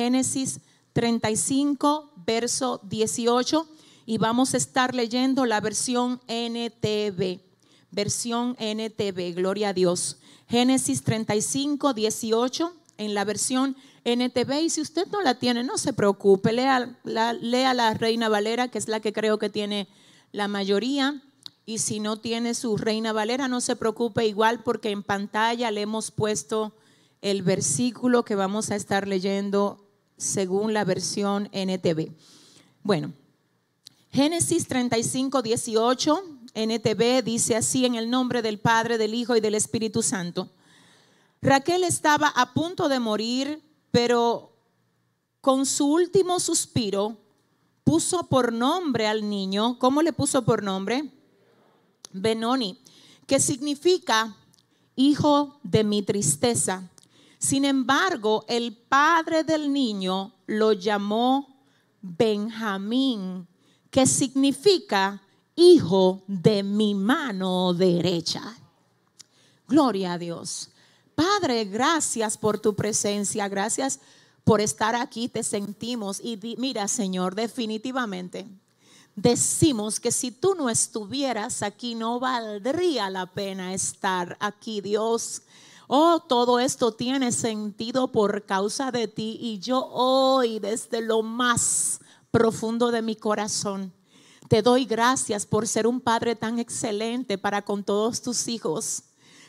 Génesis 35, verso 18, y vamos a estar leyendo la versión NTV. Versión NTV, gloria a Dios. Génesis 35, 18, en la versión NTV. Y si usted no la tiene, no se preocupe, lea la, lea la Reina Valera, que es la que creo que tiene la mayoría. Y si no tiene su Reina Valera, no se preocupe igual porque en pantalla le hemos puesto el versículo que vamos a estar leyendo según la versión NTV. Bueno, Génesis 35, 18, NTV dice así en el nombre del Padre, del Hijo y del Espíritu Santo. Raquel estaba a punto de morir, pero con su último suspiro puso por nombre al niño. ¿Cómo le puso por nombre? Benoni, que significa hijo de mi tristeza. Sin embargo, el padre del niño lo llamó Benjamín, que significa hijo de mi mano derecha. Gloria a Dios. Padre, gracias por tu presencia, gracias por estar aquí, te sentimos. Y mira, Señor, definitivamente decimos que si tú no estuvieras aquí, no valdría la pena estar aquí, Dios. Oh, todo esto tiene sentido por causa de ti y yo hoy desde lo más profundo de mi corazón te doy gracias por ser un padre tan excelente para con todos tus hijos.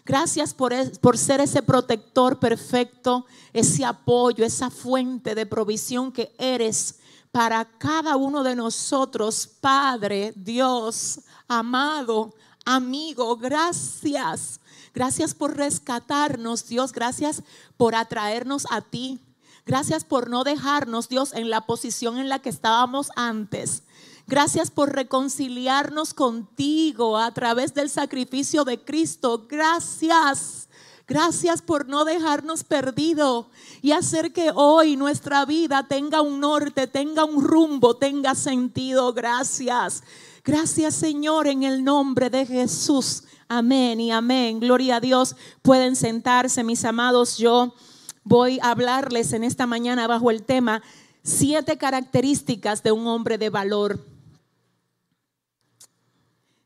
Gracias por, por, ser ese protector perfecto, ese apoyo, esa fuente de provisión que eres para cada uno de nosotros, Padre, Dios, amado, amigo, gracias. Gracias por rescatarnos, Dios. Gracias por atraernos a ti. Gracias por no dejarnos, Dios, en la posición en la que estábamos antes. Gracias por reconciliarnos contigo a través del sacrificio de Cristo. Gracias. Gracias por no dejarnos perdido y hacer que hoy nuestra vida tenga un norte, tenga un rumbo, tenga sentido. Gracias. Gracias Señor en el nombre de Jesús. Amén y amén. Gloria a Dios. Pueden sentarse, mis amados. Yo voy a hablarles en esta mañana bajo el tema siete características de un hombre de valor.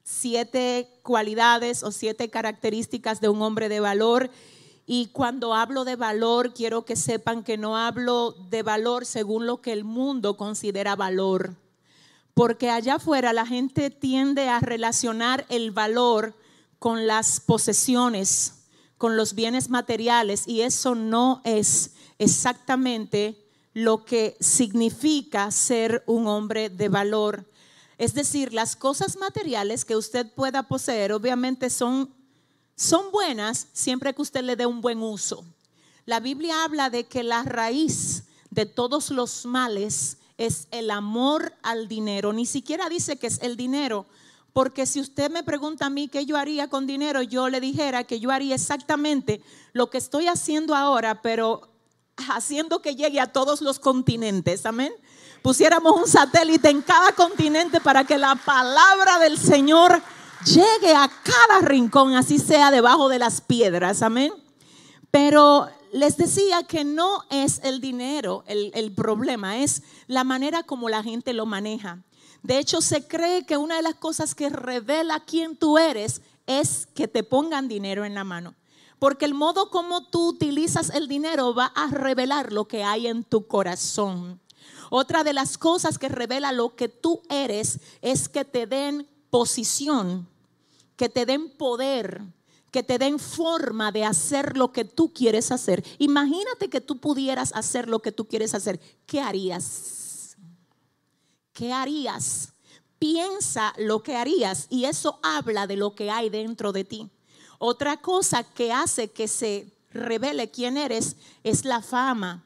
Siete cualidades o siete características de un hombre de valor. Y cuando hablo de valor, quiero que sepan que no hablo de valor según lo que el mundo considera valor. Porque allá afuera la gente tiende a relacionar el valor con las posesiones, con los bienes materiales, y eso no es exactamente lo que significa ser un hombre de valor. Es decir, las cosas materiales que usted pueda poseer obviamente son, son buenas siempre que usted le dé un buen uso. La Biblia habla de que la raíz de todos los males es el amor al dinero. Ni siquiera dice que es el dinero, porque si usted me pregunta a mí qué yo haría con dinero, yo le dijera que yo haría exactamente lo que estoy haciendo ahora, pero haciendo que llegue a todos los continentes. Amén. Pusiéramos un satélite en cada continente para que la palabra del Señor llegue a cada rincón, así sea debajo de las piedras. Amén. Pero les decía que no es el dinero el, problema, es la manera como la gente lo maneja. De hecho, se cree que una de las cosas que revela quién tú eres es que te pongan dinero en la mano. Porque el modo como tú utilizas el dinero va a revelar lo que hay en tu corazón. Otra de las cosas que revela lo que tú eres es que te den posición, que te den poder, que te den forma de hacer lo que tú quieres hacer. Imagínate que tú pudieras hacer lo que tú quieres hacer. ¿Qué harías? ¿qué harías? Piensa lo que harías y eso habla de lo que hay dentro de ti. Otra cosa que hace que se revele quién eres es la fama.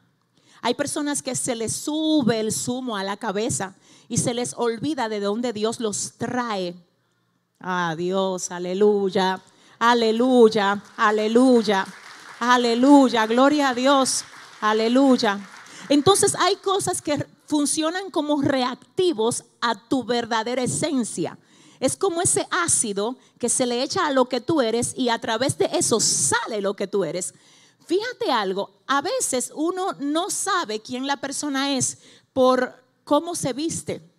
Hay personas que se les sube el zumo a la cabeza y se les olvida de dónde Dios los trae. Ah, Dios, aleluya, aleluya, aleluya, aleluya, gloria a Dios, aleluya. Entonces hay cosas que funcionan como reactivos a tu verdadera esencia. Es como ese ácido que se le echa a lo que tú eres y a través de eso sale lo que tú eres. Fíjate algo, a veces uno no sabe quién la persona es por cómo se viste.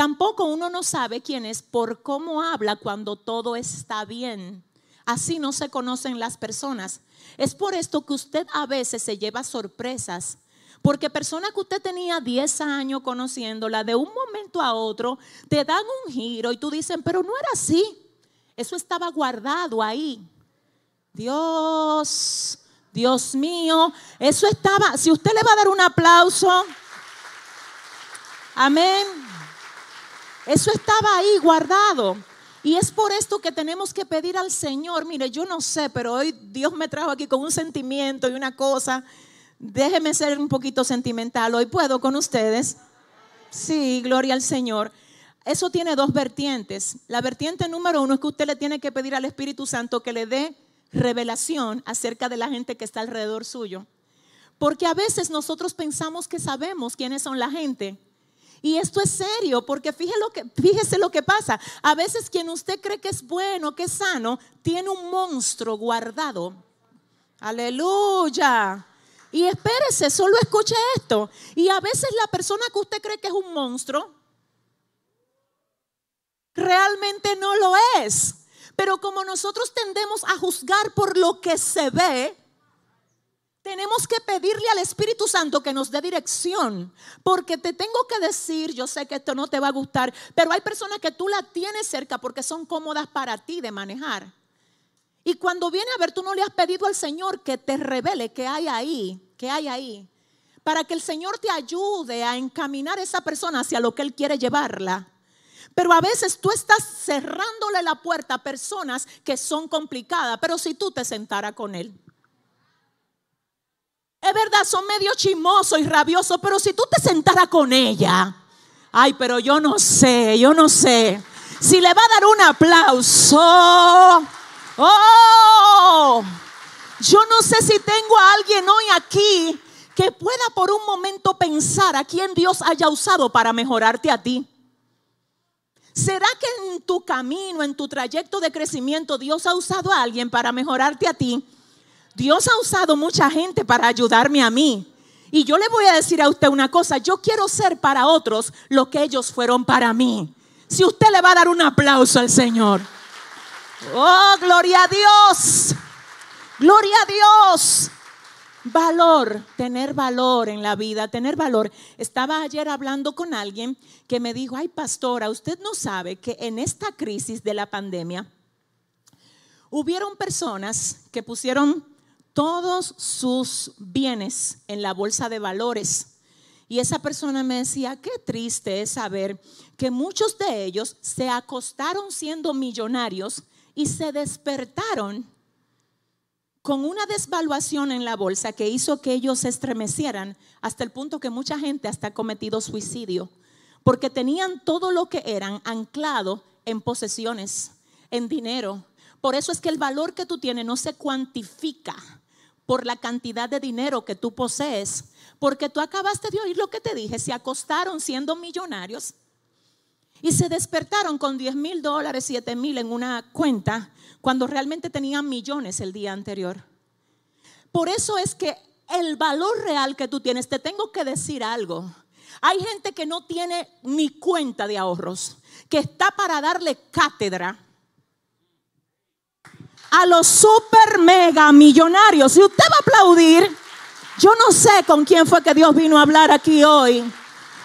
Tampoco uno no sabe quién es por cómo habla cuando todo está bien. Así no se conocen las personas. Es por esto que usted a veces se lleva sorpresas. Porque personas que usted tenía 10 años conociéndola, de un momento a otro te dan un giro y tú dices, pero no era así. Eso estaba guardado ahí. Dios, Dios mío, eso estaba, si usted le va a dar un aplauso, amén, eso estaba ahí guardado. Y es por esto que tenemos que pedir al Señor, mire, yo no sé, pero hoy Dios me trajo aquí con un sentimiento y una cosa. Déjeme ser un poquito sentimental, hoy puedo con ustedes. Sí, gloria al Señor. Eso tiene dos vertientes. La vertiente número uno es que usted le tiene que pedir al Espíritu Santo que le dé revelación acerca de la gente que está alrededor suyo. Porque a veces nosotros pensamos que sabemos quiénes son la gente. Y esto es serio, porque fíjese lo, que, pasa. A veces quien usted cree que es bueno, que es sano, tiene un monstruo guardado. Aleluya. Y espérese, solo escuche esto. Y a veces la persona que usted cree que es un monstruo, realmente no lo es. Pero como nosotros tendemos a juzgar por lo que se ve, tenemos que pedirle al Espíritu Santo que nos dé dirección, porque te tengo que decir, yo sé que esto no te va a gustar, pero hay personas que tú la tienes cerca porque son cómodas para ti de manejar. Y cuando viene a ver, tú no le has pedido al Señor que te revele qué hay ahí, qué hay ahí, para que el Señor te ayude a encaminar a esa persona hacia lo que Él quiere llevarla. Pero a veces tú estás cerrándole la puerta a personas que son complicadas, pero si tú te sentaras con él. Es verdad, son medio chismosos y rabiosos, pero si tú te sentaras con ella, ay, pero yo no sé, yo no sé. Si le va a dar un aplauso, oh, yo no sé si tengo a alguien hoy aquí que pueda por un momento pensar a quién Dios haya usado para mejorarte a ti. ¿Será que en tu camino, en tu trayecto de crecimiento, Dios ha usado a alguien para mejorarte a ti? Dios ha usado mucha gente para ayudarme a mí. Y yo le voy a decir a usted una cosa, yo quiero ser para otros lo que ellos fueron para mí. Si usted le va a dar un aplauso al Señor. Oh, gloria a Dios. Gloria a Dios. Valor, tener valor en la vida, tener valor. Estaba ayer hablando con alguien que me dijo, ay pastora, usted no sabe que en esta crisis de la pandemia hubieron personas que pusieron todos sus bienes en la bolsa de valores. Y esa persona me decía, qué triste es saber que muchos de ellos se acostaron siendo millonarios y se despertaron con una desvaluación en la bolsa que hizo que ellos se estremecieran hasta el punto que mucha gente hasta ha cometido suicidio, porque tenían todo lo que eran anclado en posesiones, en dinero. Por eso es que el valor que tú tienes no se cuantifica por la cantidad de dinero que tú posees, porque tú acabaste de oír lo que te dije, se acostaron siendo millonarios y se despertaron con 10 mil dólares, 7 mil en una cuenta cuando realmente tenían millones el día anterior. Por eso es que el valor real que tú tienes, te tengo que decir algo. Hay gente que no tiene ni cuenta de ahorros, que está para darle cátedra a los super mega millonarios. Si usted va a aplaudir, yo no sé con quién fue que Dios vino a hablar aquí hoy.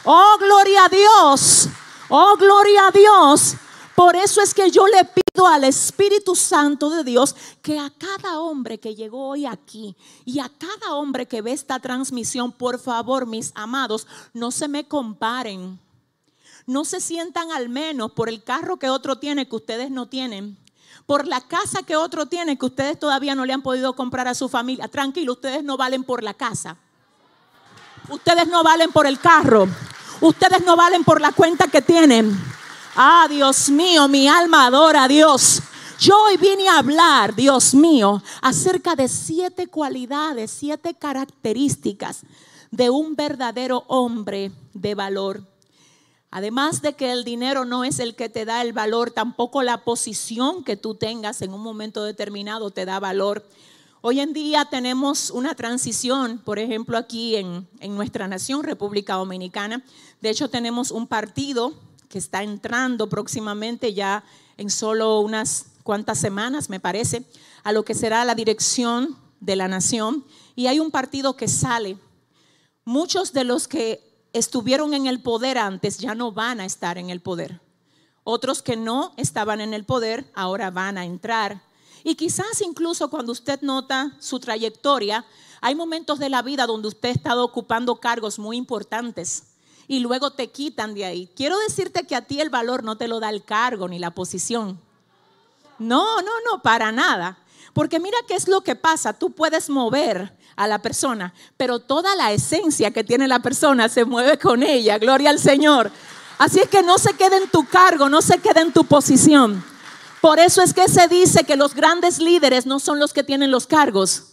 Oh, gloria a Dios. Oh, gloria a Dios. Por eso es que yo le pido al Espíritu Santo de Dios que a cada hombre que llegó hoy aquí y a cada hombre que ve esta transmisión, por favor, mis amados, no se me comparen. No se sientan al menos por el carro que otro tiene que ustedes no tienen. Por la casa que otro tiene que ustedes todavía no le han podido comprar a su familia. Tranquilo, ustedes no valen por la casa. Ustedes no valen por el carro. Ustedes no valen por la cuenta que tienen. Ah, Dios mío, mi alma adora a Dios. Yo hoy vine a hablar, Dios mío, acerca de siete cualidades, siete características de un verdadero hombre de valor. Además de que el dinero no es el que te da el valor, tampoco la posición que tú tengas en un momento determinado te da valor. Hoy en día tenemos una transición, por ejemplo, aquí en, en, nuestra nación, República Dominicana. De hecho, tenemos un partido que está entrando próximamente ya en solo unas cuantas semanas, me parece, a lo que será la dirección de la nación. Y hay un partido que sale. Muchos de los que estuvieron en el poder antes ya no van a estar en el poder. Otros que no estaban en el poder ahora van a entrar. Y quizás incluso cuando usted nota su trayectoria, hay momentos de la vida donde usted ha estado ocupando cargos muy importantes y luego te quitan de ahí. Quiero decirte que a ti el valor no te lo da el cargo ni la posición. No, no, no, para nada. Porque mira qué es lo que pasa. Tú puedes mover a la persona, pero toda la esencia que tiene la persona se mueve con ella. Gloria al Señor. Así es que no se quede en tu cargo, no se quede en tu posición. Por eso es que se dice que los grandes líderes no son los que tienen los cargos,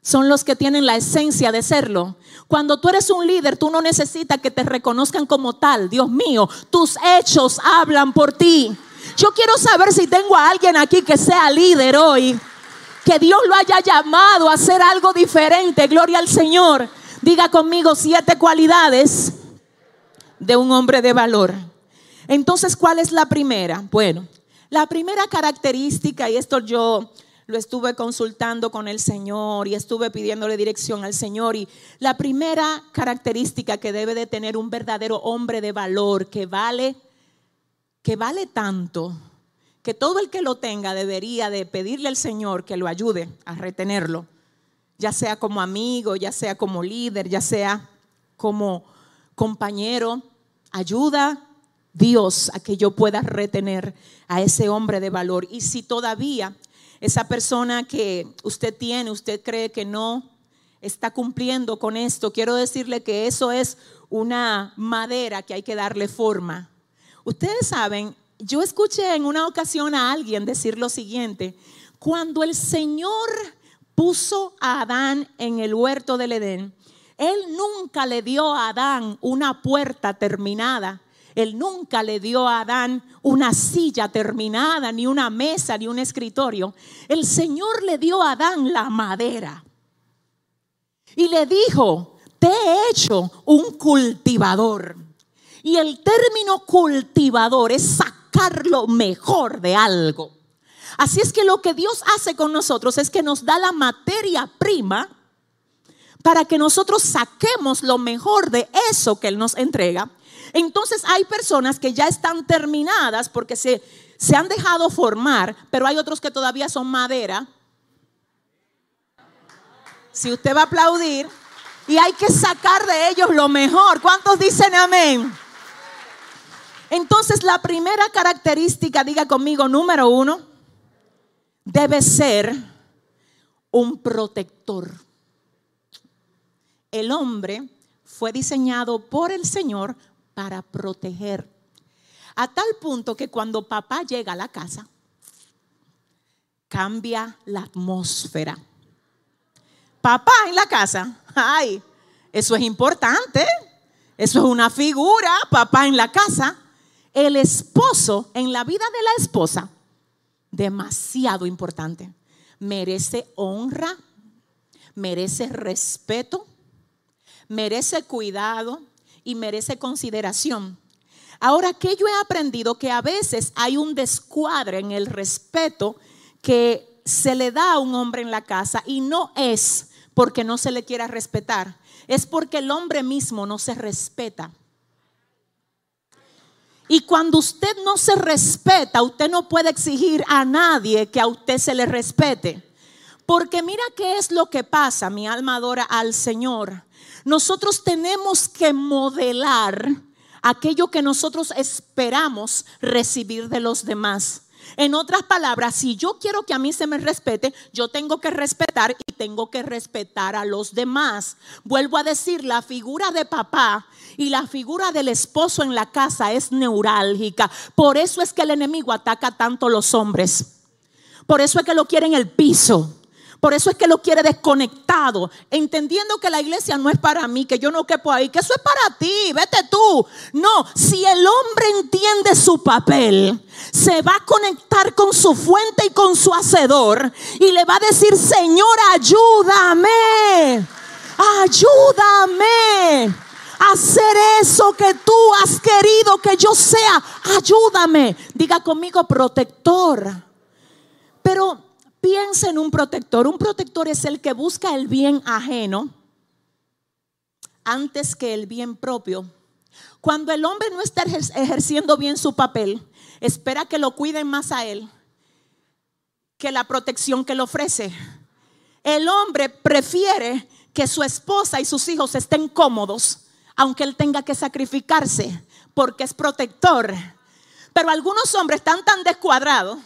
son los que tienen la esencia de serlo. Cuando tú eres un líder, tú no necesitas que te reconozcan como tal. Dios mío, tus hechos hablan por ti. Yo quiero saber si tengo a alguien aquí que sea líder hoy. Que Dios lo haya llamado a hacer algo diferente. Gloria al Señor. Diga conmigo siete cualidades de un hombre de valor. Entonces, ¿cuál es la primera? Bueno, la primera característica, y esto yo lo estuve consultando con el Señor y estuve pidiéndole dirección al Señor. Y la primera característica que debe de tener un verdadero hombre de valor, que vale, que vale tanto, que todo el que lo tenga debería de pedirle al Señor que lo ayude a retenerlo, ya sea como amigo, ya sea como líder, ya sea como compañero, ayuda Dios a que yo pueda retener a ese hombre de valor. Y si todavía esa persona que usted tiene, usted cree que no está cumpliendo con esto, quiero decirle que eso es una madera que hay que darle forma. Ustedes saben, yo escuché en una ocasión a alguien decir lo siguiente, cuando el Señor puso a Adán en el huerto del Edén, Él nunca le dio a Adán una puerta terminada, él nunca le dio a Adán una silla terminada, ni una mesa, ni un escritorio. El Señor le dio a Adán la madera. Y le dijo, te he hecho un cultivador. Y el término cultivador es sacar lo mejor de algo. Así es que lo que Dios hace con nosotros es que nos da la materia prima para que nosotros saquemos lo mejor de eso que Él nos entrega entonces hay personas que ya están terminadas porque se, se han dejado formar, pero hay otros que todavía son madera. Si usted va a aplaudir, y hay que sacar de ellos lo mejor. ¿Cuántos dicen amén? Entonces la primera característica, diga conmigo, número uno, debe ser un protector. El hombre fue diseñado por el Señor para proteger. A tal punto que cuando papá llega a la casa, cambia la atmósfera. Papá en la casa, ay, eso es importante. Eso es una figura, papá en la casa. El esposo en la vida de la esposa, demasiado importante. Merece honra, merece respeto, merece cuidado, y merece consideración. Ahora, que yo he aprendido que a veces hay un descuadre en el respeto que se le da a un hombre en la casa y no es porque no se le quiera respetar, es porque el hombre mismo no se respeta. Y cuando usted no se respeta, usted no puede exigir a nadie que a usted se le respete. Porque mira qué es lo que pasa, mi alma adora al Señor. Nosotros tenemos que modelar aquello que nosotros esperamos recibir de los demás. En otras palabras, si yo quiero que a mí se me respete, yo tengo que respetar y tengo que respetar a los demás. Vuelvo a decir, la figura de papá y la figura del esposo en la casa es neurálgica. Por eso es que el enemigo ataca tanto a los hombres. Por eso es que lo quiere en el piso. Por eso es que lo quiere desconectado, entendiendo que la iglesia no es para mí, que yo no quepo ahí, que eso es para ti, vete tú. No, si el hombre entiende su papel, se va a conectar con su fuente y con su hacedor y le va a decir, Señor, ayúdame, ayúdame a hacer eso que tú has querido que yo sea. Ayúdame. Diga conmigo, protector. Pero Piensa en un protector. Un protector es el que busca el bien ajeno antes que el bien propio. Cuando el hombre no está ejerciendo bien su papel, espera que lo cuiden más a él que la protección que le ofrece. El hombre prefiere que su esposa y sus hijos estén cómodos, aunque él tenga que sacrificarse, porque es protector. Pero algunos hombres están tan descuadrados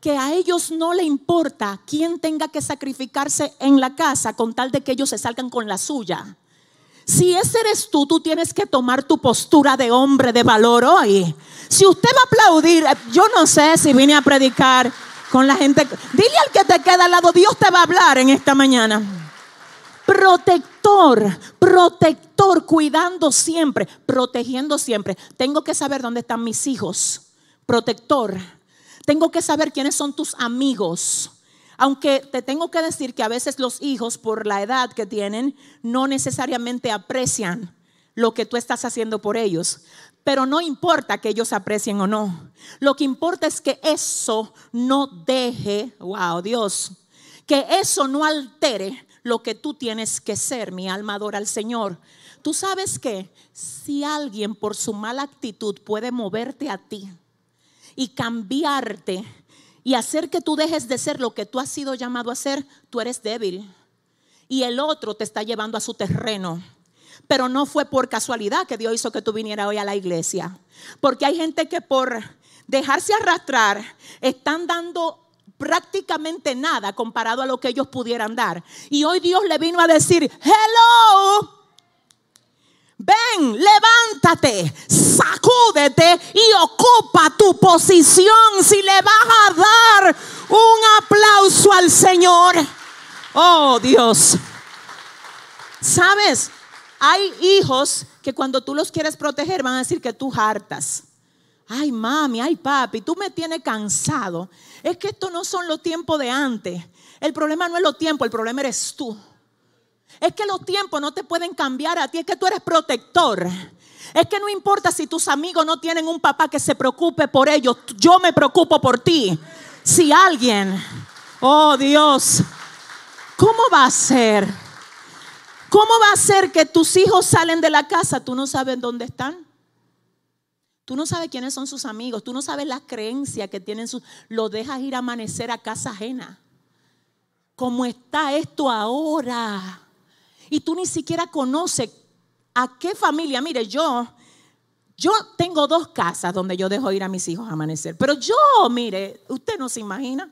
que a ellos no le importa quién tenga que sacrificarse en la casa con tal de que ellos se salgan con la suya. Si ese eres tú, tú tienes que tomar tu postura de hombre de valor hoy. Si usted va a aplaudir, eh, yo no sé si vine a predicar con la gente. Dile al que te queda al lado, Dios te va a hablar en esta mañana. Protector, protector, cuidando siempre, protegiendo siempre. Tengo que saber dónde están mis hijos. Protector tengo que saber quiénes son tus amigos. Aunque te tengo que decir que a veces los hijos, por la edad que tienen, no necesariamente aprecian lo que tú estás haciendo por ellos. Pero no importa que ellos aprecien o no. Lo que importa es que eso no deje, wow, Dios, que eso no altere lo que tú tienes que ser. Mi alma adora al Señor. Tú sabes que si alguien por su mala actitud puede moverte a ti, y cambiarte y hacer que tú dejes de ser lo que tú has sido llamado a ser, tú eres débil. Y el otro te está llevando a su terreno. Pero no fue por casualidad que Dios hizo que tú vinieras hoy a la iglesia. Porque hay gente que por dejarse arrastrar están dando prácticamente nada comparado a lo que ellos pudieran dar. Y hoy Dios le vino a decir, hello, Ven, levántate, sacúdete y ocupa tu posición. Si le vas a dar un aplauso al Señor. Oh Dios. Sabes, hay hijos que cuando tú los quieres proteger van a decir que tú hartas. Ay, mami, ay, papi, tú me tienes cansado. Es que estos no son los tiempos de antes. El problema no es los tiempos, el problema eres tú. Es que los tiempos no te pueden cambiar a ti, es que tú eres protector. Es que no importa si tus amigos no tienen un papá que se preocupe por ellos, yo me preocupo por ti. Si alguien, oh Dios, ¿cómo va a ser? ¿Cómo va a ser que tus hijos salen de la casa? Tú no sabes dónde están. Tú no sabes quiénes son sus amigos. Tú no sabes la creencia que tienen sus... Lo dejas ir a amanecer a casa ajena. ¿Cómo está esto ahora? y tú ni siquiera conoces a qué familia. Mire, yo, yo tengo dos casas donde yo dejo ir a mis hijos a amanecer, pero yo, mire, usted no se imagina.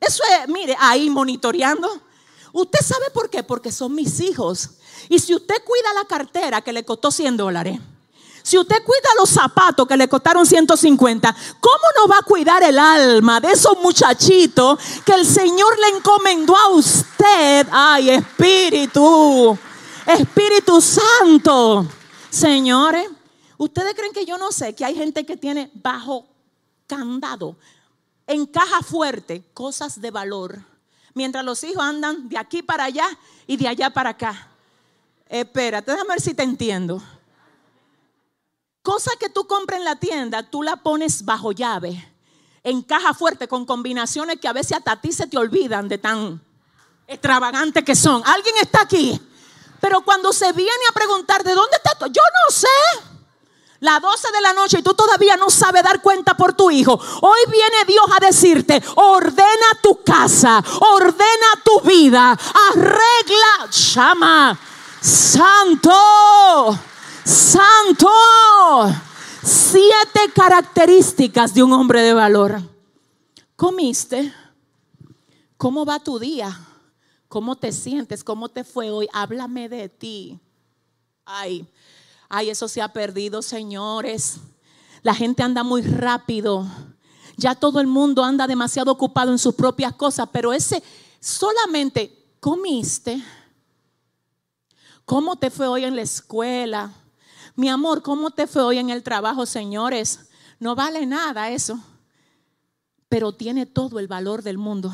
Eso es, mire, ahí monitoreando. ¿Usted sabe por qué? Porque son mis hijos. Y si usted cuida la cartera que le costó 100 dólares, si usted cuida los zapatos que le costaron 150, ¿cómo no va a cuidar el alma de esos muchachitos que el Señor le encomendó a usted? Ay, Espíritu, Espíritu Santo. Señores, ¿ustedes creen que yo no sé que hay gente que tiene bajo candado, en caja fuerte, cosas de valor? Mientras los hijos andan de aquí para allá y de allá para acá. Espérate, déjame ver si te entiendo. Cosa que tú compras en la tienda, tú la pones bajo llave, en caja fuerte, con combinaciones que a veces hasta a ti se te olvidan de tan extravagantes que son. ¿Alguien está aquí? Pero cuando se viene a preguntar de dónde está todo, yo no sé. Las 12 de la noche y tú todavía no sabes dar cuenta por tu hijo. Hoy viene Dios a decirte, ordena tu casa, ordena tu vida, arregla, llama, santo. Santo. Siete características de un hombre de valor. ¿Comiste? ¿Cómo va tu día? ¿Cómo te sientes? ¿Cómo te fue hoy? Háblame de ti. Ay, ay, eso se ha perdido, señores. La gente anda muy rápido. Ya todo el mundo anda demasiado ocupado en sus propias cosas, pero ese solamente comiste. ¿Cómo te fue hoy en la escuela? Mi amor, ¿cómo te fue hoy en el trabajo, señores? No vale nada eso, pero tiene todo el valor del mundo.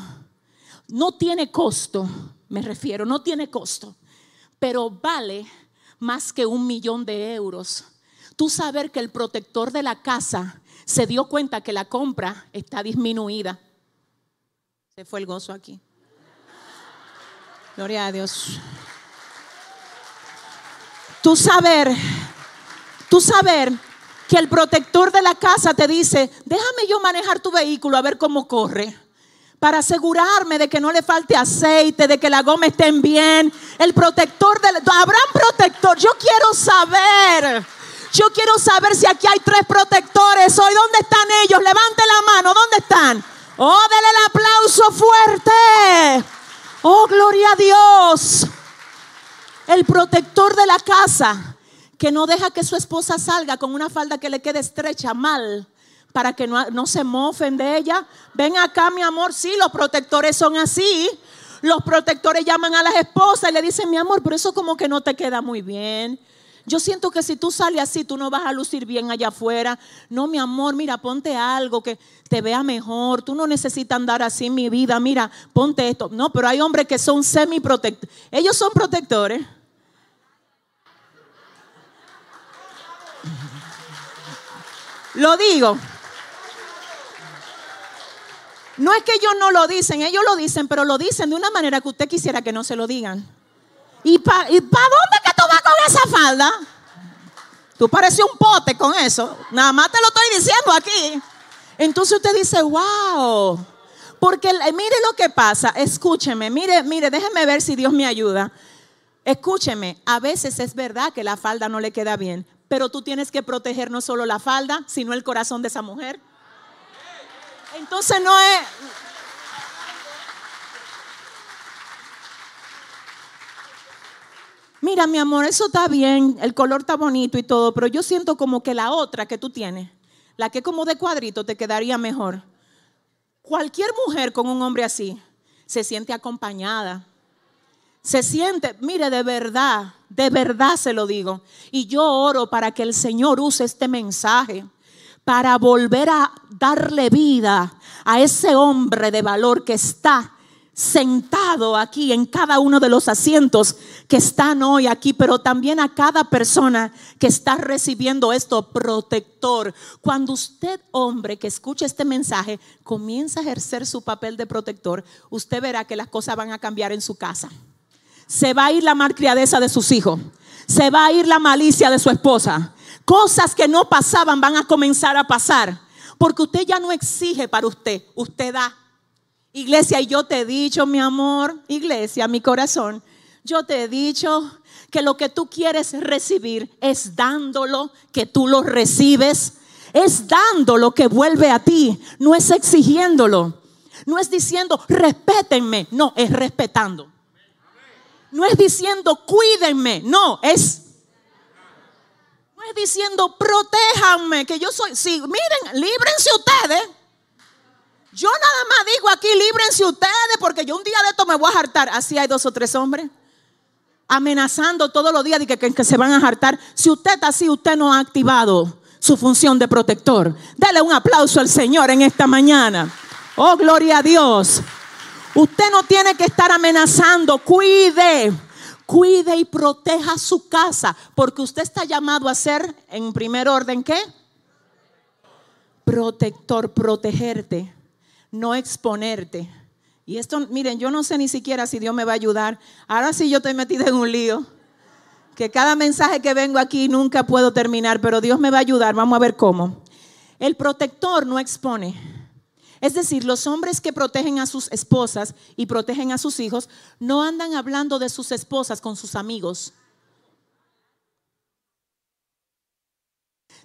No tiene costo, me refiero, no tiene costo, pero vale más que un millón de euros. Tú saber que el protector de la casa se dio cuenta que la compra está disminuida. Se fue el gozo aquí. Gloria a Dios. Tú saber, tú saber que el protector de la casa te dice, déjame yo manejar tu vehículo a ver cómo corre. Para asegurarme de que no le falte aceite, de que la goma esté bien. El protector del... Habrá un protector. Yo quiero saber. Yo quiero saber si aquí hay tres protectores hoy. ¿Dónde están ellos? Levante la mano. ¿Dónde están? Oh, denle el aplauso fuerte. Oh, gloria a Dios. El protector de la casa que no deja que su esposa salga con una falda que le quede estrecha, mal, para que no, se mofen de ella. Ven acá, mi amor, sí, los protectores son así. Los protectores llaman a las esposas y le dicen, mi amor, pero eso como que no te queda muy bien. Yo siento que si tú sales así, tú no vas a lucir bien allá afuera. No, mi amor, mira, ponte algo que te vea mejor. Tú no necesitas andar así en mi vida. Mira, ponte esto. No, pero hay hombres que son semi protectores. Ellos son protectores. Lo digo. No es que ellos no lo dicen, ellos lo dicen, pero lo dicen de una manera que usted quisiera que no se lo digan. ¿Y para dónde que tú vas con esa falda? Tú pareces un pote con eso. Nada más te lo estoy diciendo aquí. Entonces usted dice, wow. Porque mire lo que pasa, escúcheme, mire, mire, déjeme ver si Dios me ayuda. Escúcheme, a veces es verdad que la falda no le queda bien, pero tú tienes que proteger no solo la falda, sino el corazón de esa mujer. Entonces no es... Mira, mi amor, eso está bien, el color está bonito y todo, pero yo siento como que la otra que tú tienes, la que como de cuadrito, te quedaría mejor. Cualquier mujer con un hombre así se siente acompañada, se siente, mire, de verdad, de verdad se lo digo. Y yo oro para que el Señor use este mensaje para volver a darle vida a ese hombre de valor que está sentado aquí en cada uno de los asientos que están hoy aquí, pero también a cada persona que está recibiendo esto, protector. Cuando usted, hombre, que escucha este mensaje, comienza a ejercer su papel de protector, usted verá que las cosas van a cambiar en su casa se va a ir la malcriadeza de sus hijos, se va a ir la malicia de su esposa. Cosas que no pasaban van a comenzar a pasar, porque usted ya no exige para usted, usted da. Iglesia, y yo te he dicho, mi amor, iglesia, mi corazón, yo te he dicho que lo que tú quieres recibir es dándolo, que tú lo recibes, es dándolo que vuelve a ti, no es exigiéndolo, no es diciendo respétenme, no, es respetando no es diciendo cuídenme, no, es es diciendo protéjanme, que yo soy, sí, miren, líbrense ustedes. Yo nada más digo aquí, líbrense ustedes, porque yo un día de esto me voy a hartar. Así hay dos o tres hombres amenazando todos los días de que, que, se van a hartar. Si usted está así, usted no ha activado su función de protector. Dale un aplauso al Señor en esta mañana. Oh, gloria a Dios. Usted no tiene que estar amenazando, cuide, cuide y proteja su casa, porque usted está llamado a ser, en primer orden, ¿qué? Protector, protegerte, no exponerte. Y esto, miren, yo no sé ni siquiera si Dios me va a ayudar. Ahora sí yo estoy metida en un lío. Que cada mensaje que vengo aquí nunca puedo terminar, pero Dios me va a ayudar. Vamos a ver cómo. El protector no expone. Es decir, los hombres que protegen a sus esposas y protegen a sus hijos no andan hablando de sus esposas con sus amigos.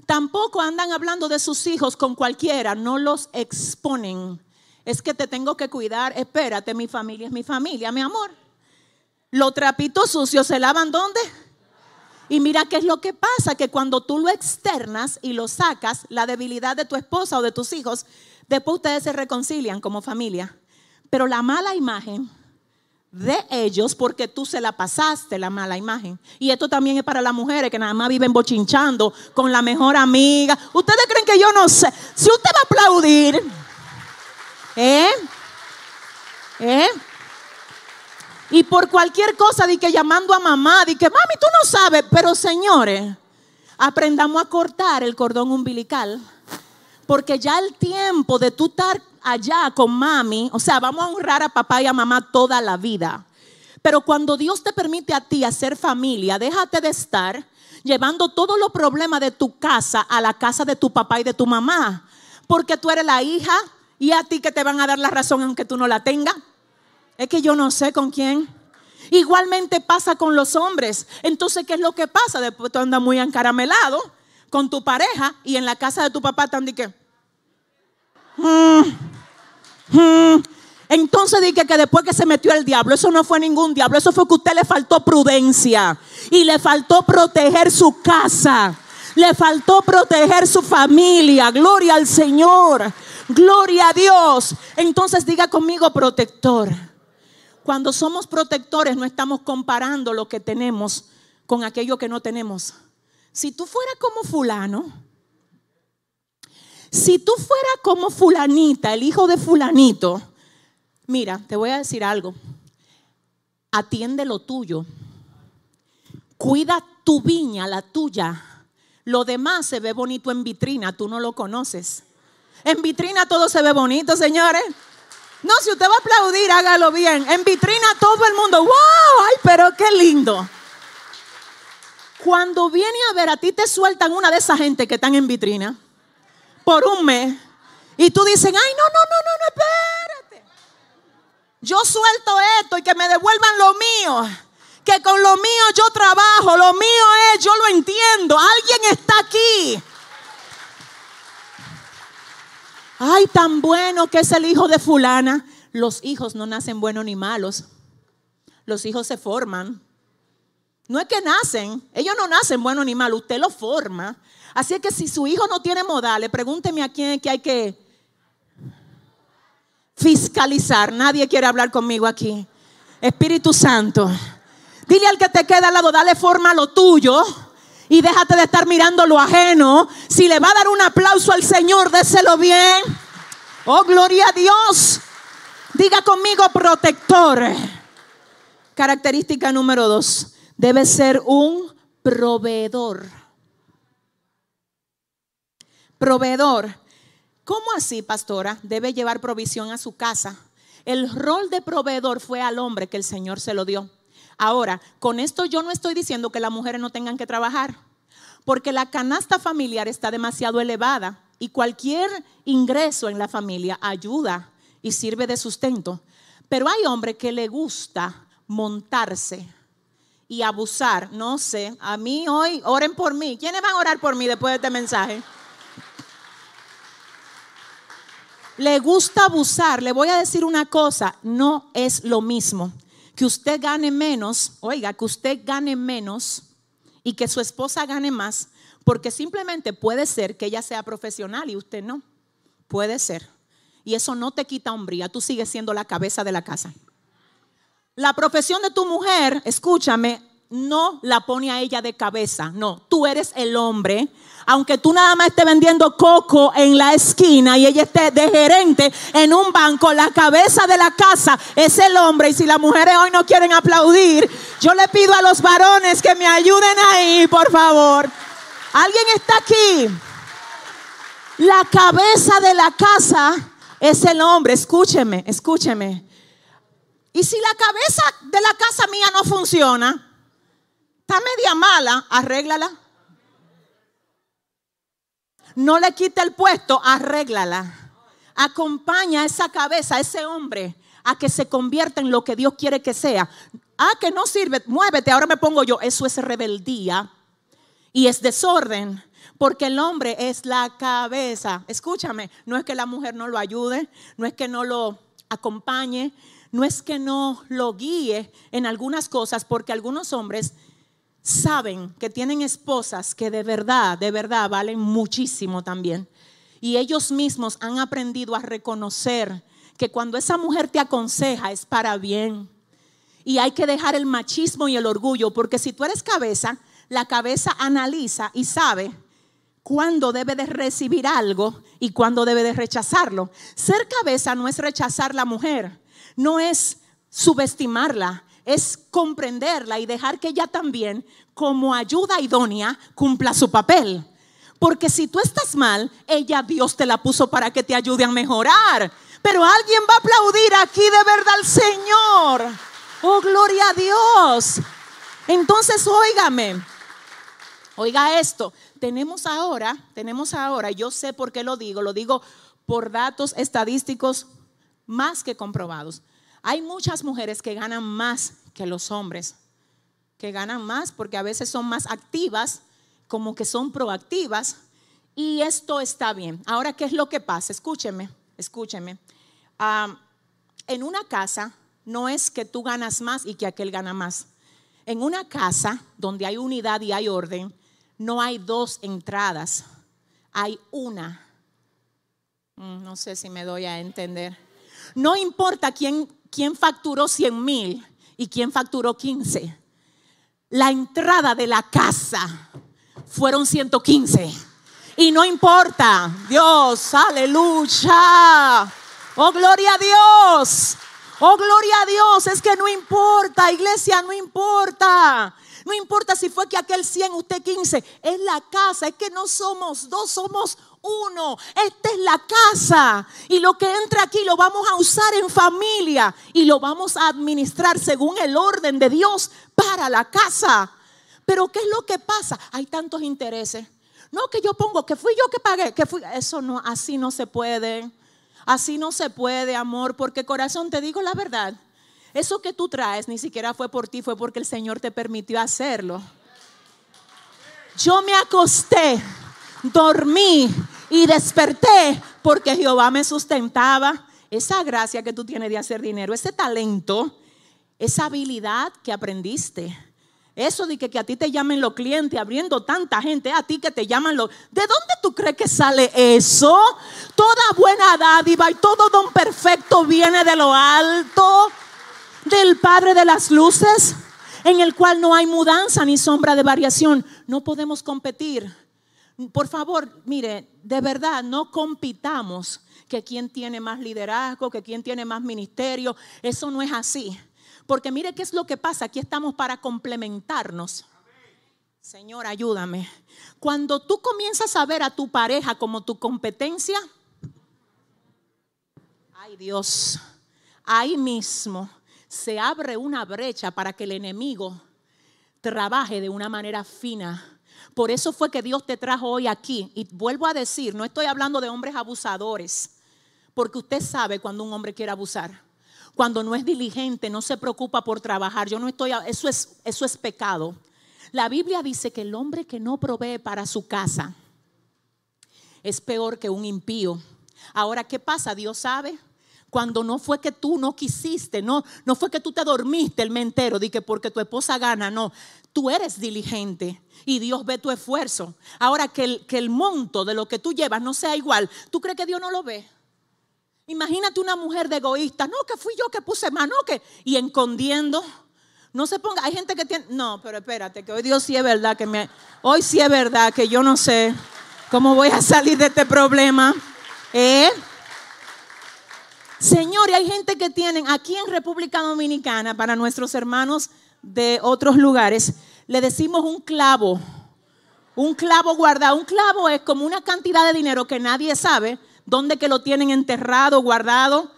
Tampoco andan hablando de sus hijos con cualquiera, no los exponen. Es que te tengo que cuidar, espérate, mi familia es mi familia, mi amor. Los trapitos sucios se lavan ¿dónde? Y mira qué es lo que pasa, que cuando tú lo externas y lo sacas, la debilidad de tu esposa o de tus hijos, Después ustedes se reconcilian como familia. Pero la mala imagen de ellos, porque tú se la pasaste la mala imagen. Y esto también es para las mujeres que nada más viven bochinchando con la mejor amiga. ¿Ustedes creen que yo no sé? Si usted va a aplaudir, ¿eh? ¿eh? Y por cualquier cosa, di que llamando a mamá, di que mami, tú no sabes, pero señores, aprendamos a cortar el cordón umbilical. Porque ya el tiempo de tú estar allá con mami, o sea, vamos a honrar a papá y a mamá toda la vida. Pero cuando Dios te permite a ti hacer familia, déjate de estar llevando todos los problemas de tu casa a la casa de tu papá y de tu mamá. Porque tú eres la hija y a ti que te van a dar la razón aunque tú no la tengas. Es que yo no sé con quién. Igualmente pasa con los hombres. Entonces, ¿qué es lo que pasa? Después tú andas muy encaramelado con tu pareja y en la casa de tu papá están de. Mm, mm". Entonces dije que después que se metió el diablo, eso no fue ningún diablo, eso fue que a usted le faltó prudencia y le faltó proteger su casa, le faltó proteger su familia. Gloria al Señor, gloria a Dios. Entonces diga conmigo protector. Cuando somos protectores no estamos comparando lo que tenemos con aquello que no tenemos. Si tú fueras como fulano, si tú fueras como fulanita, el hijo de fulanito, mira, te voy a decir algo. Atiende lo tuyo. Cuida tu viña, la tuya. Lo demás se ve bonito en vitrina, tú no lo conoces. En vitrina todo se ve bonito, señores. No, si usted va a aplaudir, hágalo bien. En vitrina todo el mundo, wow, ay, pero qué lindo. Cuando viene a ver, a ti te sueltan una de esas gente que están en vitrina por un mes y tú dices, ay, no, no, no, no, no, espérate. Yo suelto esto y que me devuelvan lo mío. Que con lo mío yo trabajo, lo mío es, yo lo entiendo. Alguien está aquí. Ay, tan bueno que es el hijo de fulana. Los hijos no nacen buenos ni malos. Los hijos se forman. No es que nacen, ellos no nacen buenos ni malos, usted los forma. Así que si su hijo no tiene modales, pregúnteme a quién que hay que fiscalizar. Nadie quiere hablar conmigo aquí. Espíritu Santo, dile al que te queda al lado, dale forma a lo tuyo y déjate de estar mirando lo ajeno. Si le va a dar un aplauso al Señor, déselo bien. Oh, gloria a Dios. Diga conmigo, protector. Característica número dos, debe ser un proveedor. Proveedor. ¿Cómo así, pastora? Debe llevar provisión a su casa. El rol de proveedor fue al hombre que el Señor se lo dio. Ahora, con esto yo no estoy diciendo que las mujeres no tengan que trabajar, porque la canasta familiar está demasiado elevada y cualquier ingreso en la familia ayuda y sirve de sustento. Pero hay hombres que le gusta montarse y abusar. No sé, a mí hoy, oren por mí. ¿Quiénes van a orar por mí después de este mensaje? Le gusta abusar. Le voy a decir una cosa, no es lo mismo que usted gane menos, oiga, que usted gane menos y que su esposa gane más, porque simplemente puede ser que ella sea profesional y usted no. Puede ser. Y eso no te quita hombría, tú sigues siendo la cabeza de la casa. La profesión de tu mujer, escúchame, no la pone a ella de cabeza, no, tú eres el hombre. Aunque tú nada más estés vendiendo coco en la esquina y ella esté de gerente en un banco, la cabeza de la casa es el hombre. Y si las mujeres hoy no quieren aplaudir, yo le pido a los varones que me ayuden ahí, por favor. ¿Alguien está aquí? La cabeza de la casa es el hombre. Escúcheme, escúcheme. Y si la cabeza de la casa mía no funciona, Está media mala, arréglala. No le quite el puesto, arréglala. Acompaña a esa cabeza, a ese hombre, a que se convierta en lo que Dios quiere que sea. Ah, que no sirve, muévete, ahora me pongo yo. Eso es rebeldía y es desorden. Porque el hombre es la cabeza. Escúchame, no es que la mujer no lo ayude, no es que no lo acompañe, no es que no lo guíe en algunas cosas, porque algunos hombres saben que tienen esposas que de verdad, de verdad valen muchísimo también. y ellos mismos han aprendido a reconocer que cuando esa mujer te aconseja es para bien. Y hay que dejar el machismo y el orgullo, porque si tú eres cabeza, la cabeza analiza y sabe cuándo debe de recibir algo y cuándo debe de rechazarlo. Ser cabeza no es rechazar la mujer, no es subestimarla, es comprenderla y dejar que ella también, como ayuda idónea, cumpla su papel. Porque si tú estás mal, ella Dios te la puso para que te ayude a mejorar. Pero alguien va a aplaudir aquí de verdad al Señor. Oh, gloria a Dios. Entonces, óigame. Oiga esto, tenemos ahora, tenemos ahora, yo sé por qué lo digo, lo digo por datos estadísticos más que comprobados. Hay muchas mujeres que ganan más que los hombres, que ganan más porque a veces son más activas, como que son proactivas, y esto está bien. Ahora, ¿qué es lo que pasa? Escúcheme, escúcheme. en una casa no es que tú ganas más y que aquel gana más. En una casa donde hay unidad y hay orden, no hay dos entradas, hay una. Mm, no sé si me doy a entender. No importa quién, quién facturó 100 mil y quién facturó 15. La entrada de la casa fueron 115. Y no importa, Dios, aleluya. Oh, gloria a Dios. Oh, gloria a Dios. Es que no importa, iglesia, no importa. No importa si fue que aquel 100, usted 15. Es la casa. Es que no somos dos, somos uno. Esta es la casa. Y lo que entra aquí lo vamos a usar en familia. Y lo vamos a administrar según el orden de Dios para la casa. Pero ¿qué es lo que pasa? Hay tantos intereses. No que yo pongo, que fui yo que pagué, que fui. Eso no, así no se puede. Así no se puede, amor, porque corazón, te digo la verdad. Eso que tú traes ni siquiera fue por ti, fue porque el Señor te permitió hacerlo. Yo me acosté, dormí y desperté porque Jehová me sustentaba. Esa gracia que tú tienes de hacer dinero, ese talento, esa habilidad que aprendiste. Eso de que, a ti te llamen los clientes, abriendo tanta gente, a ti que te llaman los... ¿De dónde tú crees que sale eso? Toda buena dádiva y todo don perfecto viene de lo alto del Padre de las Luces, en el cual no hay mudanza ni sombra de variación. No podemos competir. Por favor, mire, de verdad, no compitamos que quién tiene más liderazgo, que quién tiene más ministerio. Eso no es así. Porque mire qué es lo que pasa. Aquí estamos para complementarnos. Señor, ayúdame. Cuando tú comienzas a ver a tu pareja como tu competencia, ay Dios, ahí mismo se abre una brecha para que el enemigo trabaje de una manera fina. Por eso fue que Dios te trajo hoy aquí. Y vuelvo a decir, no estoy hablando de hombres abusadores, porque usted sabe cuando un hombre quiere abusar. Cuando no es diligente, no se preocupa por trabajar. Yo no estoy, eso es, eso es pecado. La Biblia dice que el hombre que no provee para su casa es peor que un impío. Ahora, ¿qué pasa? Dios sabe. Cuando no fue que tú no quisiste, no, no fue que tú te dormiste el mentero, di que porque tu esposa gana, no. Tú eres diligente y Dios ve tu esfuerzo. Ahora que el, que el monto de lo que tú llevas no sea igual, ¿tú crees que Dios no lo ve? Imagínate una mujer de egoísta, no, que fui yo que puse mano, que y escondiendo. No se ponga, hay gente que tiene, no, pero espérate, que hoy Dios sí es verdad que me, hoy sí es verdad que yo no sé cómo voy a salir de este problema. ¿Eh? Señor, y hay gente que tienen aquí en República Dominicana, para nuestros hermanos de otros lugares, le decimos un clavo. Un clavo guardado. Un clavo es como una cantidad de dinero que nadie sabe dónde que lo tienen enterrado, guardado.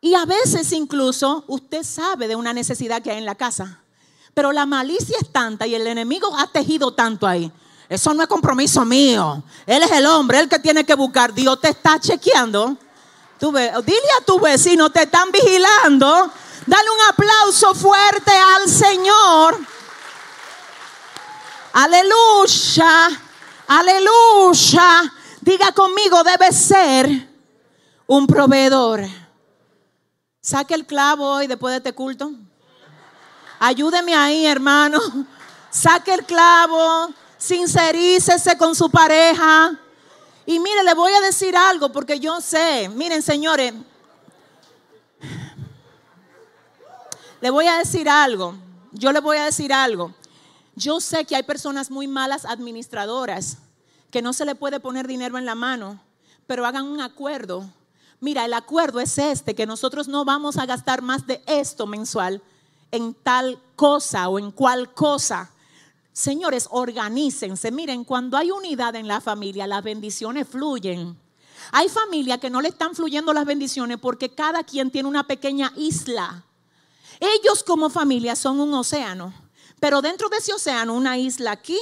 Y a veces incluso usted sabe de una necesidad que hay en la casa. Pero la malicia es tanta y el enemigo ha tejido tanto ahí. Eso no es compromiso mío. Él es el hombre, el que tiene que buscar. Dios te está chequeando dile a tu vecino, te están vigilando. Dale un aplauso fuerte al Señor. Aleluya, aleluya. Diga conmigo, debe ser un proveedor. Saque el clavo hoy después de este culto. Ayúdeme ahí, hermano. Saque el clavo, sincerícese con su pareja Y mire, le voy a decir algo porque yo sé, miren señores, le voy a decir algo, yo le voy a decir algo. Yo sé que hay personas muy malas administradoras que no se le puede poner dinero en la mano, pero hagan un acuerdo. Mira, el acuerdo es este, que nosotros no vamos a gastar más de esto mensual en tal cosa o en cual cosa. Señores, organícense. Miren, cuando hay unidad en la familia, las bendiciones fluyen. Hay familias que no le están fluyendo las bendiciones porque cada quien tiene una pequeña isla. Ellos como familia son un océano, pero dentro de ese océano una isla aquí,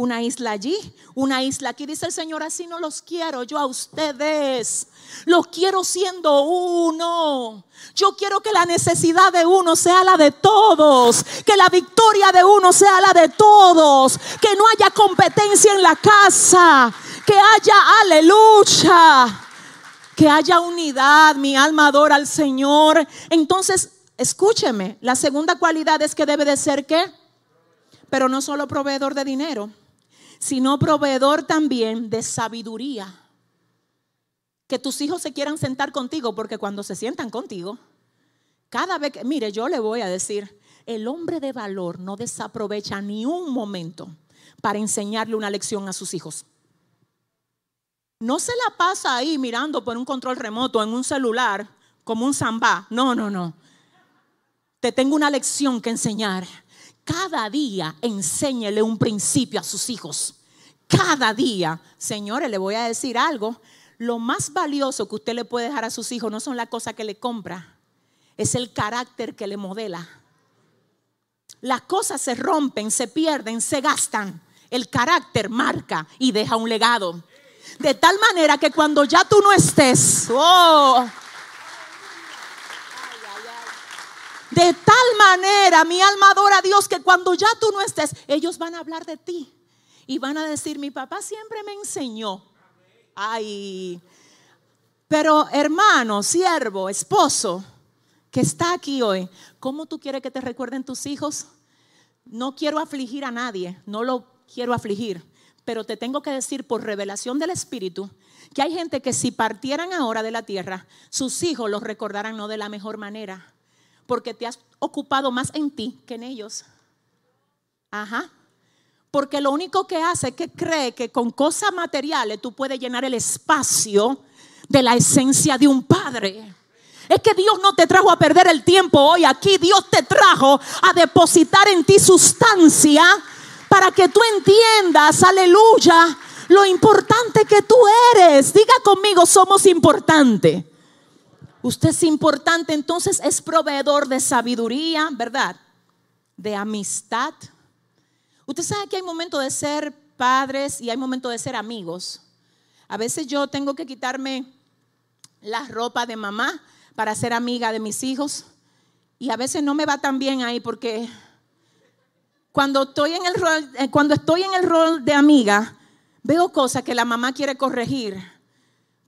una isla allí, una isla aquí. Dice el Señor, así no los quiero yo a ustedes. Los quiero siendo uno. Yo quiero que la necesidad de uno sea la de todos. Que la victoria de uno sea la de todos. Que no haya competencia en la casa. Que haya aleluya. Que haya unidad. Mi alma adora al Señor. Entonces, escúcheme. La segunda cualidad es que debe de ser qué? Pero no solo proveedor de dinero, sino proveedor también de sabiduría que tus hijos se quieran sentar contigo, porque cuando se sientan contigo, cada vez que, mire, yo le voy a decir, el hombre de valor no desaprovecha ni un momento para enseñarle una lección a sus hijos. No se la pasa ahí mirando por un control remoto en un celular como un zambá. No, no, no. Te tengo una lección que enseñar. Cada día enséñele un principio a sus hijos. Cada día, señores, le voy a decir algo lo más valioso que usted le puede dejar a sus hijos no son las cosas que le compra, es el carácter que le modela. Las cosas se rompen, se pierden, se gastan. El carácter marca y deja un legado. De tal manera que cuando ya tú no estés, oh, de tal manera mi alma adora a Dios que cuando ya tú no estés, ellos van a hablar de ti y van a decir, mi papá siempre me enseñó Ay. Pero hermano, siervo, esposo, que está aquí hoy, ¿cómo tú quieres que te recuerden tus hijos? No quiero afligir a nadie, no lo quiero afligir, pero te tengo que decir por revelación del Espíritu que hay gente que si partieran ahora de la tierra, sus hijos los recordarán no de la mejor manera, porque te has ocupado más en ti que en ellos. Ajá. Porque lo único que hace es que cree que con cosas materiales tú puedes llenar el espacio de la esencia de un padre. Es que Dios no te trajo a perder el tiempo hoy aquí. Dios te trajo a depositar en ti sustancia para que tú entiendas, aleluya, lo importante que tú eres. Diga conmigo, somos importantes. Usted es importante, entonces es proveedor de sabiduría, ¿verdad? De amistad Usted sabe que hay momentos de ser padres y hay momentos de ser amigos. A veces yo tengo que quitarme la ropa de mamá para ser amiga de mis hijos. Y a veces no me va tan bien ahí porque cuando estoy en el rol, eh, cuando estoy en el rol de amiga, veo cosas que la mamá quiere corregir.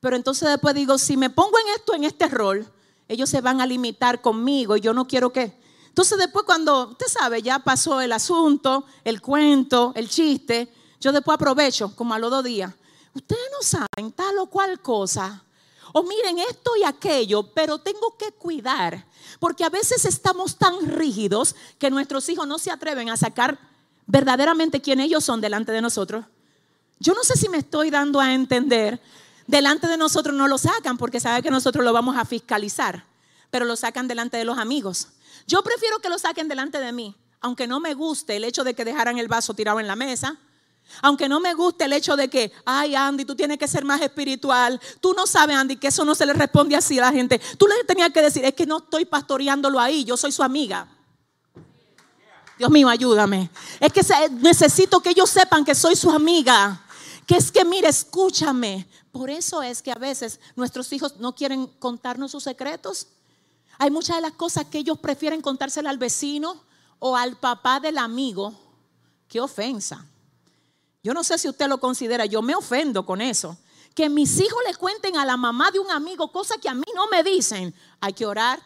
Pero entonces después digo, si me pongo en esto, en este rol, ellos se van a limitar conmigo y yo no quiero que entonces después cuando, usted sabe, ya pasó el asunto, el cuento, el chiste, yo después aprovecho como a los dos días. Ustedes no saben tal o cual cosa. O miren esto y aquello, pero tengo que cuidar. Porque a veces estamos tan rígidos que nuestros hijos no se atreven a sacar verdaderamente quién ellos son delante de nosotros. Yo no sé si me estoy dando a entender. Delante de nosotros no lo sacan porque saben que nosotros lo vamos a fiscalizar, pero lo sacan delante de los amigos. Yo prefiero que lo saquen delante de mí, aunque no me guste el hecho de que dejaran el vaso tirado en la mesa. Aunque no me guste el hecho de que, ay Andy, tú tienes que ser más espiritual. Tú no sabes, Andy, que eso no se le responde así a la gente. Tú le tenías que decir, es que no estoy pastoreándolo ahí, yo soy su amiga. Dios mío, ayúdame. Es que necesito que ellos sepan que soy su amiga. Que es que, mire, escúchame. Por eso es que a veces nuestros hijos no quieren contarnos sus secretos. Hay muchas de las cosas que ellos prefieren contársela al vecino o al papá del amigo. Qué ofensa. Yo no sé si usted lo considera, yo me ofendo con eso. Que mis hijos le cuenten a la mamá de un amigo cosas que a mí no me dicen. Hay que orar.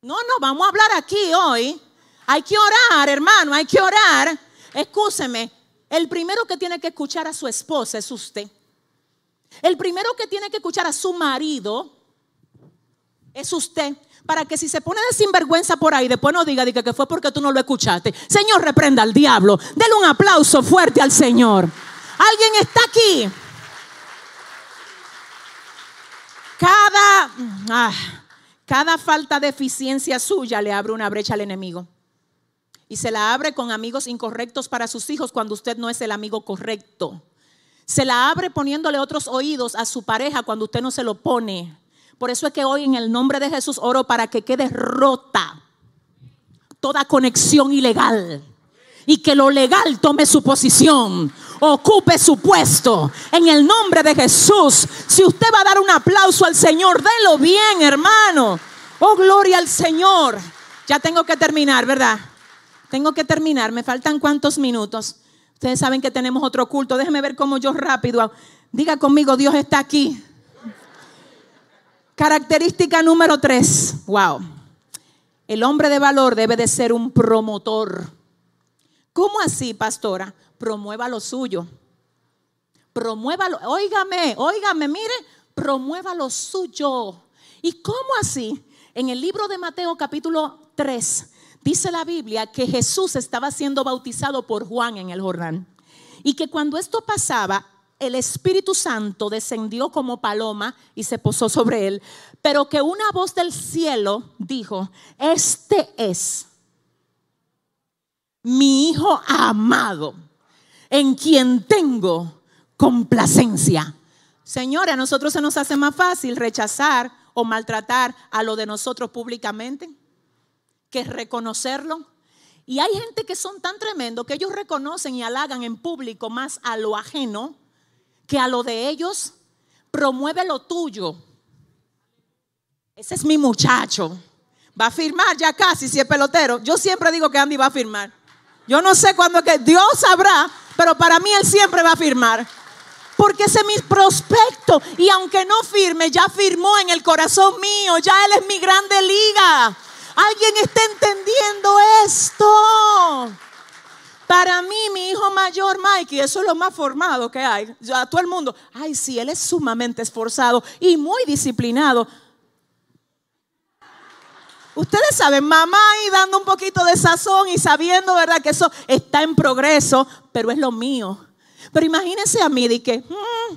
No, no, vamos a hablar aquí hoy. Hay que orar, hermano, hay que orar. Escúcheme, el primero que tiene que escuchar a su esposa es usted. El primero que tiene que escuchar a su marido es usted. Para que si se pone de sinvergüenza por ahí, después no diga, diga que fue porque tú no lo escuchaste. Señor, reprenda al diablo. Dele un aplauso fuerte al Señor. ¿Alguien está aquí? Cada, ah, cada falta de eficiencia suya le abre una brecha al enemigo. Y se la abre con amigos incorrectos para sus hijos cuando usted no es el amigo correcto. Se la abre poniéndole otros oídos a su pareja cuando usted no se lo pone. Por eso es que hoy en el nombre de Jesús oro para que quede rota toda conexión ilegal y que lo legal tome su posición, ocupe su puesto en el nombre de Jesús. Si usted va a dar un aplauso al Señor, délo bien, hermano. Oh, gloria al Señor. Ya tengo que terminar, ¿verdad? Tengo que terminar. Me faltan cuántos minutos. Ustedes saben que tenemos otro culto. Déjeme ver cómo yo rápido. Diga conmigo, Dios está aquí. Característica número tres. Wow. El hombre de valor debe de ser un promotor. ¿Cómo así, pastora? Promueva lo suyo. Promuévalo. Óigame, óigame, mire, promueva lo suyo. ¿Y cómo así? En el libro de Mateo capítulo 3 dice la Biblia que Jesús estaba siendo bautizado por Juan en el Jordán. Y que cuando esto pasaba, el Espíritu Santo descendió como paloma y se posó sobre él. Pero que una voz del cielo dijo, este es mi hijo amado, en quien tengo complacencia. Señora, a nosotros se nos hace más fácil rechazar o maltratar a lo de nosotros públicamente que reconocerlo. Y hay gente que son tan tremendos que ellos reconocen y halagan en público más a lo ajeno que a lo de ellos. Promueve lo tuyo. Ese es mi muchacho. Va a firmar ya casi si es pelotero. Yo siempre digo que Andy va a firmar. Yo no sé cuándo que Dios sabrá, pero para mí Él siempre va a firmar. Porque ese es mi prospecto. Y aunque no firme, ya firmó en el corazón mío. Ya Él es mi grande liga. ¿Alguien está entendiendo esto? Para mí, mi hijo mayor, Mikey, eso es lo más formado que hay. A todo el mundo, ay, sí, él es sumamente esforzado y muy disciplinado. Ustedes saben, mamá ahí dando un poquito de sazón y sabiendo, ¿verdad? Que eso está en progreso, pero es lo mío. Pero imagínense a mí de que, mm,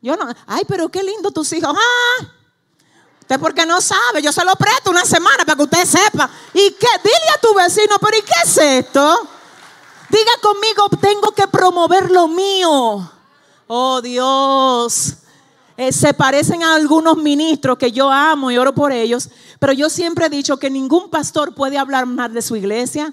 yo no, ay, pero qué lindo tus hijos. Ah, usted porque no sabe, yo se lo presto una semana para que usted sepa. ¿Y qué? Dile a tu vecino, pero ¿y qué es esto? Diga conmigo, tengo que promover lo mío. Oh Dios. Eh, se parecen a algunos ministros que yo amo y oro por ellos, pero yo siempre he dicho que ningún pastor puede hablar más de su iglesia.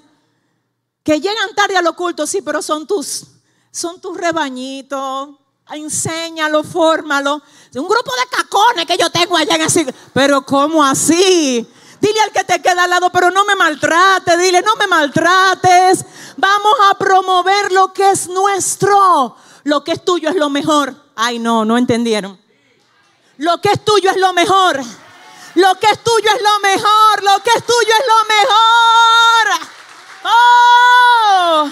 Que llegan tarde al oculto, sí, pero son tus, son tus rebañitos. Enséñalo, fórmalo. Un grupo de cacones que yo tengo allá en así. Pero ¿cómo así? Dile al que te queda al lado, pero no me maltrates. Dile, no me maltrates. Vamos a promover lo que es nuestro. Lo que es tuyo es lo mejor. Ay, no, no entendieron. Lo que es tuyo es lo mejor. Lo que es tuyo es lo mejor. Lo que es tuyo es lo mejor. Oh,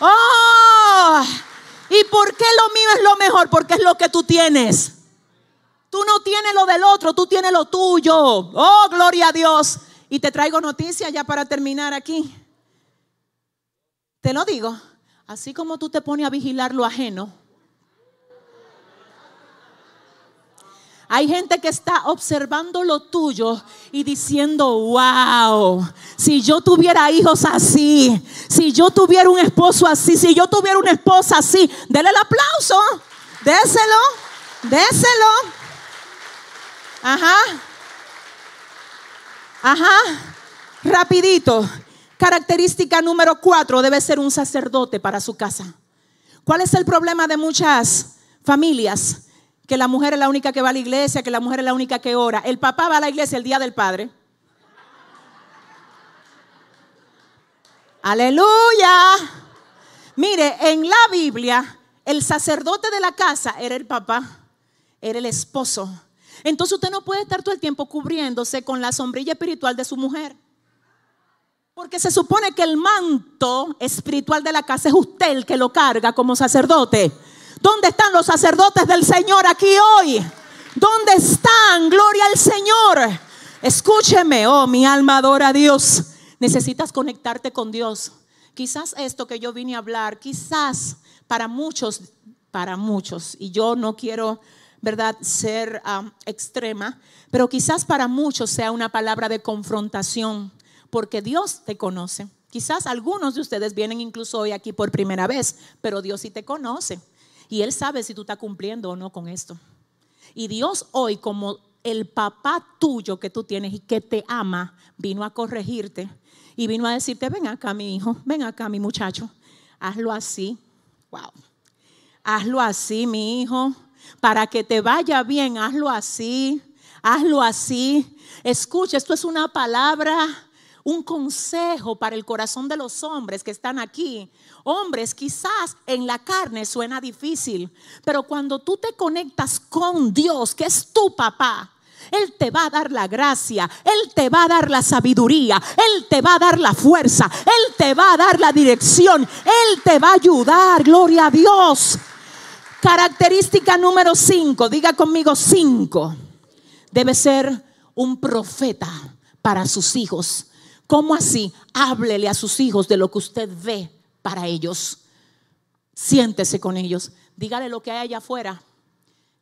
oh. ¿Y por qué lo mío es lo mejor? Porque es lo que tú tienes. Tú no tienes lo del otro, tú tienes lo tuyo. Oh, gloria a Dios. Y te traigo noticias ya para terminar aquí. Te lo digo, así como tú te pones a vigilar lo ajeno, Hay gente que está observando lo tuyo y diciendo, wow, si yo tuviera hijos así, si yo tuviera un esposo así, si yo tuviera una esposa así, dele el aplauso, déselo, déselo. Ajá. Ajá. Rapidito. Característica número cuatro, debe ser un sacerdote para su casa. ¿Cuál es el problema de muchas familias? Que la mujer es la única que va a la iglesia, que la mujer es la única que ora. El papá va a la iglesia el día del padre. Aleluya. Mire, en la Biblia, el sacerdote de la casa era el papá, era el esposo. Entonces usted no puede estar todo el tiempo cubriéndose con la sombrilla espiritual de su mujer. Porque se supone que el manto espiritual de la casa es usted el que lo carga como sacerdote. ¿Dónde están los sacerdotes del Señor aquí hoy? ¿Dónde están? Gloria al Señor. Escúcheme, oh, mi alma adora a Dios. Necesitas conectarte con Dios. Quizás esto que yo vine a hablar, quizás para muchos, para muchos, y yo no quiero, ¿verdad?, ser extrema, pero quizás para muchos sea una palabra de confrontación, porque Dios te conoce. Quizás algunos de ustedes vienen incluso hoy aquí por primera vez, pero Dios sí te conoce. Y Él sabe si tú estás cumpliendo o no con esto. Y Dios hoy, como el papá tuyo que tú tienes y que te ama, vino a corregirte y vino a decirte, ven acá mi hijo, ven acá mi muchacho, hazlo así. Wow. Hazlo así, mi hijo, para que te vaya bien, hazlo así, hazlo así. Escucha, esto es una palabra un consejo para el corazón de los hombres que están aquí. Hombres, quizás en la carne suena difícil, pero cuando tú te conectas con Dios, que es tu papá, él te va a dar la gracia, Él te va a dar la sabiduría, Él te va a dar la fuerza, Él te va a dar la dirección, Él te va a ayudar, gloria a Dios. Característica número 5, diga conmigo 5, debe ser un profeta para sus hijos. ¿Cómo así? Háblele a sus hijos de lo que usted ve para ellos. Siéntese con ellos. Dígale lo que hay allá afuera.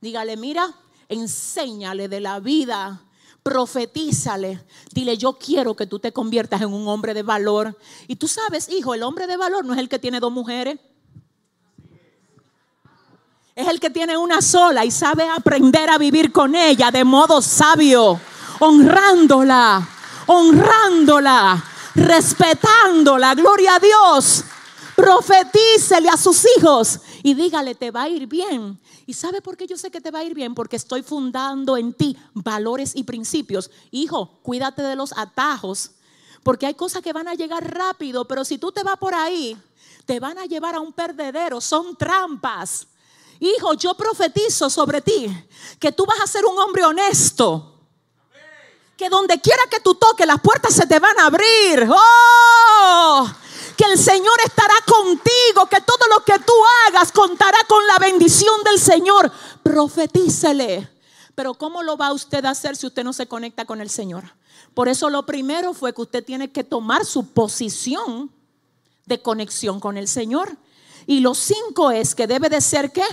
Dígale, mira, enséñale de la vida. Profetízale. Dile, yo quiero que tú te conviertas en un hombre de valor. Y tú sabes, hijo, el hombre de valor no es el que tiene dos mujeres. Es el que tiene una sola y sabe aprender a vivir con ella de modo sabio, honrándola honrándola, respetándola. Gloria a Dios. Profetícele a sus hijos y dígale, te va a ir bien. ¿Y sabe por qué yo sé que te va a ir bien? Porque estoy fundando en ti valores y principios. Hijo, cuídate de los atajos, porque hay cosas que van a llegar rápido, pero si tú te vas por ahí, te van a llevar a un perdedero. Son trampas. Hijo, yo profetizo sobre ti que tú vas a ser un hombre honesto que donde quiera que tú toques, las puertas se te van a abrir. Oh, que el Señor estará contigo, que todo lo que tú hagas contará con la bendición del Señor. Profetícele. Pero ¿cómo lo va usted a hacer si usted no se conecta con el Señor? Por eso lo primero fue que usted tiene que tomar su posición de conexión con el Señor. Y lo cinco es que debe de ser qué?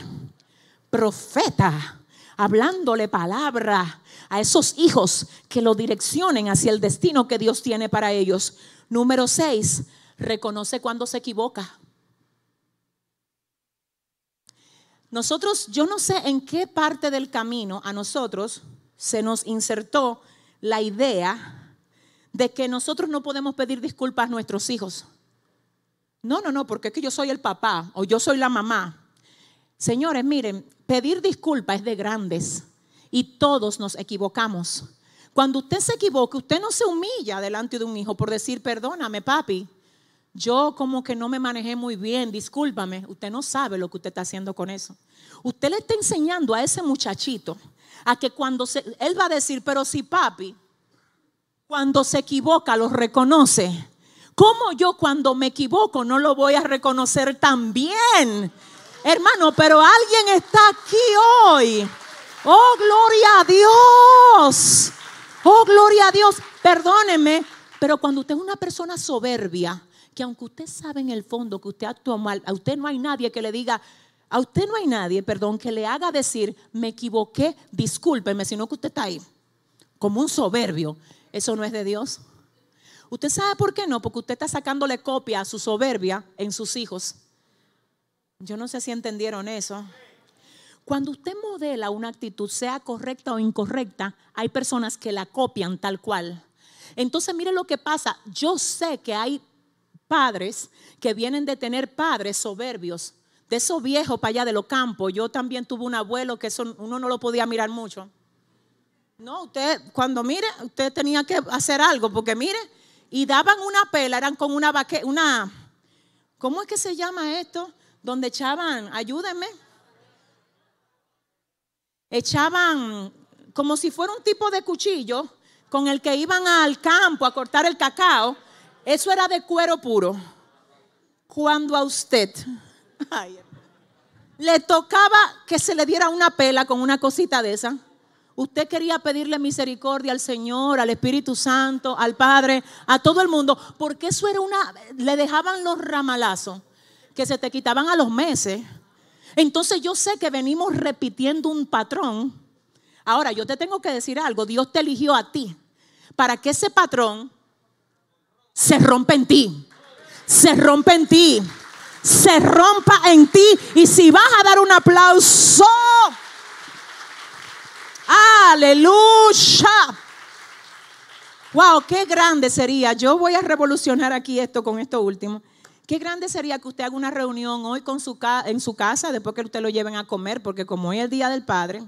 Profeta, hablándole palabra, a esos hijos que lo direccionen hacia el destino que Dios tiene para ellos. Número seis, reconoce cuando se equivoca. Nosotros, yo no sé en qué parte del camino a nosotros se nos insertó la idea de que nosotros no podemos pedir disculpas a nuestros hijos. No, no, no, porque es que yo soy el papá o yo soy la mamá. Señores, miren, pedir disculpas es de grandes y todos nos equivocamos. Cuando usted se equivoca, usted no se humilla delante de un hijo por decir, perdóname, papi. Yo como que no me manejé muy bien, discúlpame. Usted no sabe lo que usted está haciendo con eso. Usted le está enseñando a ese muchachito a que cuando se, él va a decir, pero si papi, cuando se equivoca lo reconoce. ¿Cómo yo cuando me equivoco no lo voy a reconocer también? Hermano, pero alguien está aquí hoy Oh, gloria a Dios. Oh, gloria a Dios. Perdóneme, pero cuando usted es una persona soberbia, que aunque usted sabe en el fondo que usted actúa mal, a usted no hay nadie que le diga, a usted no hay nadie, perdón, que le haga decir, me equivoqué, discúlpeme, sino que usted está ahí, como un soberbio. Eso no es de Dios. ¿Usted sabe por qué no? Porque usted está sacándole copia a su soberbia en sus hijos. Yo no sé si entendieron eso. Cuando usted modela una actitud, sea correcta o incorrecta, hay personas que la copian tal cual. Entonces, mire lo que pasa. Yo sé que hay padres que vienen de tener padres soberbios, de esos viejos para allá de los campos. Yo también tuve un abuelo que eso uno no lo podía mirar mucho. No, usted, cuando mire, usted tenía que hacer algo, porque mire, y daban una pela, eran con una vaque, una, ¿cómo es que se llama esto? Donde echaban, ayúdenme echaban como si fuera un tipo de cuchillo con el que iban al campo a cortar el cacao. Eso era de cuero puro. Cuando a usted, le tocaba que se le diera una pela con una cosita de esa. Usted quería pedirle misericordia al Señor, al Espíritu Santo, al Padre, a todo el mundo, porque eso era una, le dejaban los ramalazos que se te quitaban a los meses. Entonces yo sé que venimos repitiendo un patrón. Ahora, yo te tengo que decir algo, Dios te eligió a ti para que ese patrón se rompa en ti, se rompa en ti se rompa en ti. Y si vas a dar un aplauso, aleluya. Wow, qué grande sería. Yo voy a revolucionar aquí esto con esto último. Qué grande sería que usted haga una reunión hoy con su en su casa, después que usted lo lleven a comer, porque como hoy es el Día del Padre,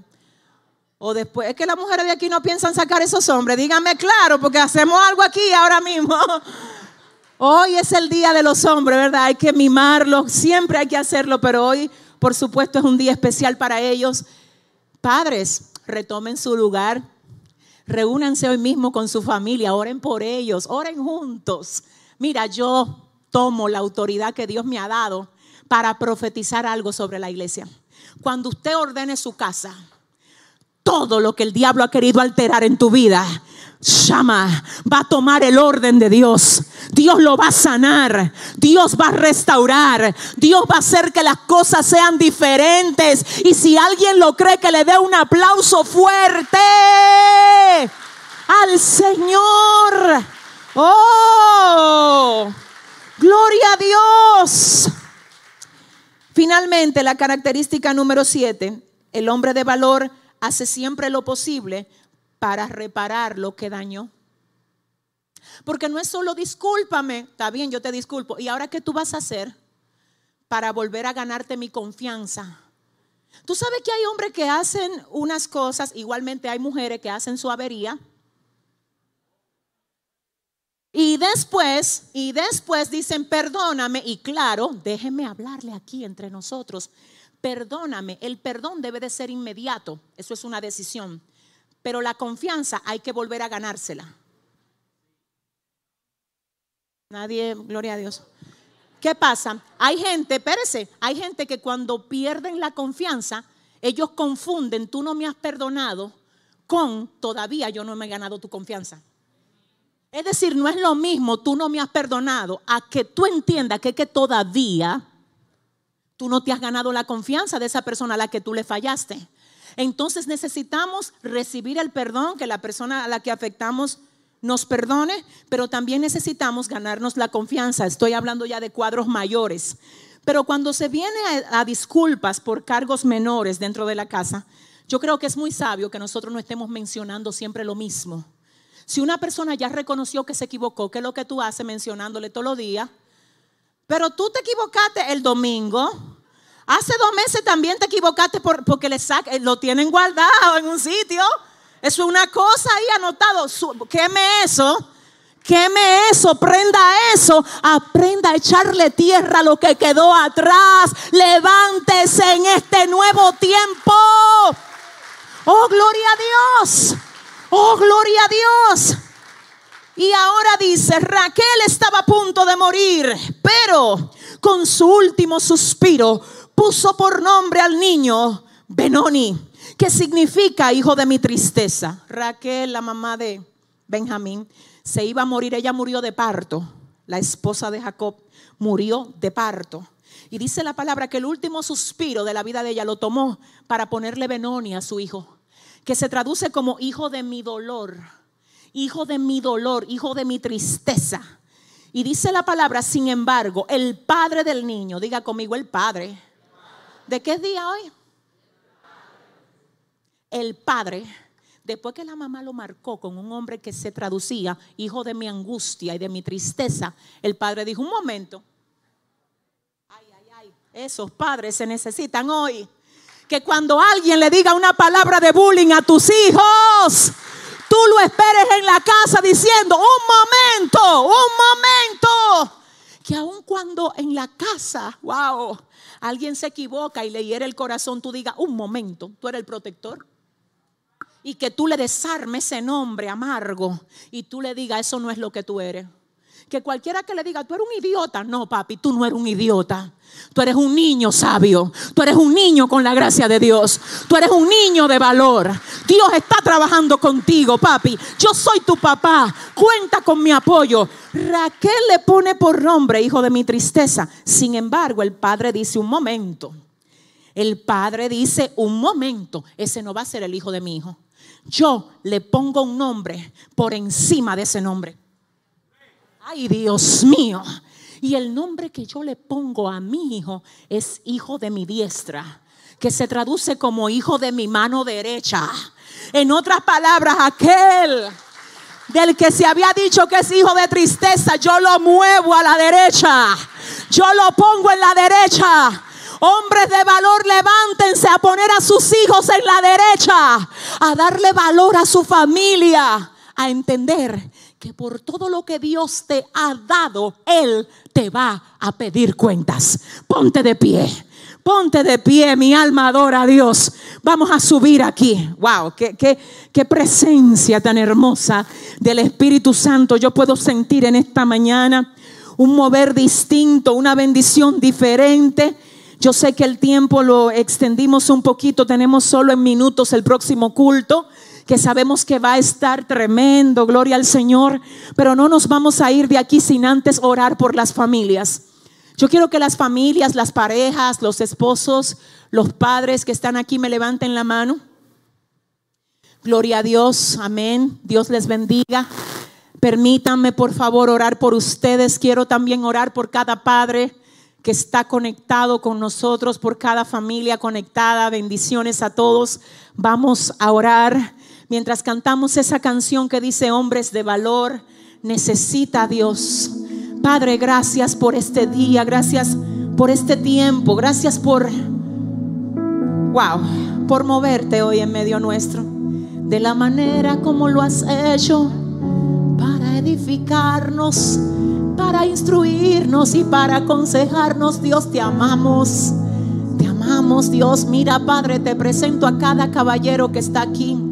o después, es que las mujeres de aquí no piensan sacar esos hombres, díganme claro, porque hacemos algo aquí ahora mismo. Hoy es el día de los hombres, ¿verdad? Hay que mimarlos, siempre hay que hacerlo, pero hoy, por supuesto, es un día especial para ellos. Padres, retomen su lugar, reúnanse hoy mismo con su familia, oren por ellos, oren juntos. Mira, yo tomo la autoridad que Dios me ha dado para profetizar algo sobre la iglesia. Cuando usted ordene su casa, todo lo que el diablo ha querido alterar en tu vida, llama, va a tomar el orden de Dios. Dios lo va a sanar, Dios va a restaurar, Dios va a hacer que las cosas sean diferentes. Y si alguien lo cree, que le dé un aplauso fuerte al Señor. Oh, gloria a Dios. Finalmente, la característica número siete, el hombre de valor hace siempre lo posible para reparar lo que dañó. Porque no es solo discúlpame, está bien, yo te disculpo. ¿Y ahora qué tú vas a hacer para volver a ganarte mi confianza? Tú sabes que hay hombres que hacen unas cosas, igualmente hay mujeres que hacen su avería. Y después, y después dicen, perdóname, y claro, déjeme hablarle aquí entre nosotros. Perdóname, el perdón debe de ser inmediato, eso es una decisión. Pero la confianza hay que volver a ganársela. Nadie, gloria a Dios. ¿Qué pasa? Hay gente, espérese, hay gente que cuando pierden la confianza, ellos confunden, tú no me has perdonado, con todavía yo no me he ganado tu confianza. Es decir, no es lo mismo, tú no me has perdonado, a que tú entiendas que, que todavía tú no te has ganado la confianza de esa persona a la que tú le fallaste. Entonces necesitamos recibir el perdón, que la persona a la que afectamos nos perdone, pero también necesitamos ganarnos la confianza. Estoy hablando ya de cuadros mayores. Pero cuando se viene a, disculpas por cargos menores dentro de la casa, yo creo que es muy sabio que nosotros no estemos mencionando siempre lo mismo. Si una persona ya reconoció que se equivocó, ¿qué es lo que tú haces mencionándole todos los días? Pero tú te equivocaste el domingo, Hace dos meses también te equivocaste porque le saca, lo tienen guardado en un sitio. Eso es una cosa ahí anotado. Queme eso. Queme eso, prenda eso, aprenda a echarle tierra a lo que quedó atrás. Levántese en este nuevo tiempo. Oh, gloria a Dios. Oh, gloria a Dios. Y ahora dice, Raquel estaba a punto de morir, pero con su último suspiro puso por nombre al niño Benoni, que significa hijo de mi tristeza. Raquel, la mamá de Benjamín, se iba a morir, ella murió de parto. La esposa de Jacob murió de parto. Y dice la palabra que el último suspiro de la vida de ella lo tomó para ponerle Benoni a su hijo, que se traduce como hijo de mi dolor, hijo de mi dolor, hijo de mi tristeza. Y dice la palabra, sin embargo, el padre del niño, diga conmigo el padre, ¿De qué día hoy? El padre, después que la mamá lo marcó con un hombre que se traducía, hijo de mi angustia y de mi tristeza, el padre dijo, un momento, ay, ay, ay, esos padres se necesitan hoy. Que cuando alguien le diga una palabra de bullying a tus hijos, tú lo esperes en la casa diciendo, un momento, un momento. Que aun cuando en la casa, wow, alguien se equivoca y le hiere el corazón, tú digas, un momento, tú eres el protector. Y que tú le desarmes ese nombre amargo y tú le digas, eso no es lo que tú eres. Que cualquiera que le diga, tú eres un idiota. No, papi, tú no eres un idiota. Tú eres un niño sabio. Tú eres un niño con la gracia de Dios. Tú eres un niño de valor. Dios está trabajando contigo, papi. Yo soy tu papá. Cuenta con mi apoyo. Raquel le pone por nombre, hijo de mi tristeza. Sin embargo, el padre dice un momento. El padre dice un momento. Ese no va a ser el hijo de mi hijo. Yo le pongo un nombre por encima de ese nombre. Ay, Dios mío. Y el nombre que yo le pongo a mi hijo es hijo de mi diestra, que se traduce como hijo de mi mano derecha. En otras palabras, aquel del que se había dicho que es hijo de tristeza, yo lo muevo a la derecha. Yo lo pongo en la derecha. Hombres de valor, levántense a poner a sus hijos en la derecha, a darle valor a su familia, a entender que por todo lo que Dios te ha dado, Él te va a pedir cuentas. Ponte de pie. Ponte de pie, mi alma adora a Dios. Vamos a subir aquí. Wow, qué, qué, qué, presencia tan hermosa del Espíritu Santo yo puedo sentir en esta mañana. Un mover distinto, una bendición diferente. Yo sé que el tiempo lo extendimos un poquito, tenemos solo en minutos el próximo culto sabemos que va a estar tremendo, gloria al Señor, pero no nos vamos a ir de aquí sin antes orar por las familias. Yo quiero que las familias, las parejas, los esposos, los padres que están aquí me levanten la mano. Gloria a Dios, amén. Dios les bendiga. Permítanme por favor orar por ustedes. Quiero también orar por cada padre que está conectado con nosotros, por cada familia conectada. Bendiciones a todos. Vamos a orar mientras cantamos esa canción que dice hombres de valor, necesita a Dios. Padre, gracias por este día, gracias por este tiempo, gracias por, wow, por moverte hoy en medio nuestro, de la manera como lo has hecho, para edificarnos, para instruirnos y para aconsejarnos. Dios, te amamos, te amamos, Dios. Mira, Padre, te presento a cada caballero que está aquí.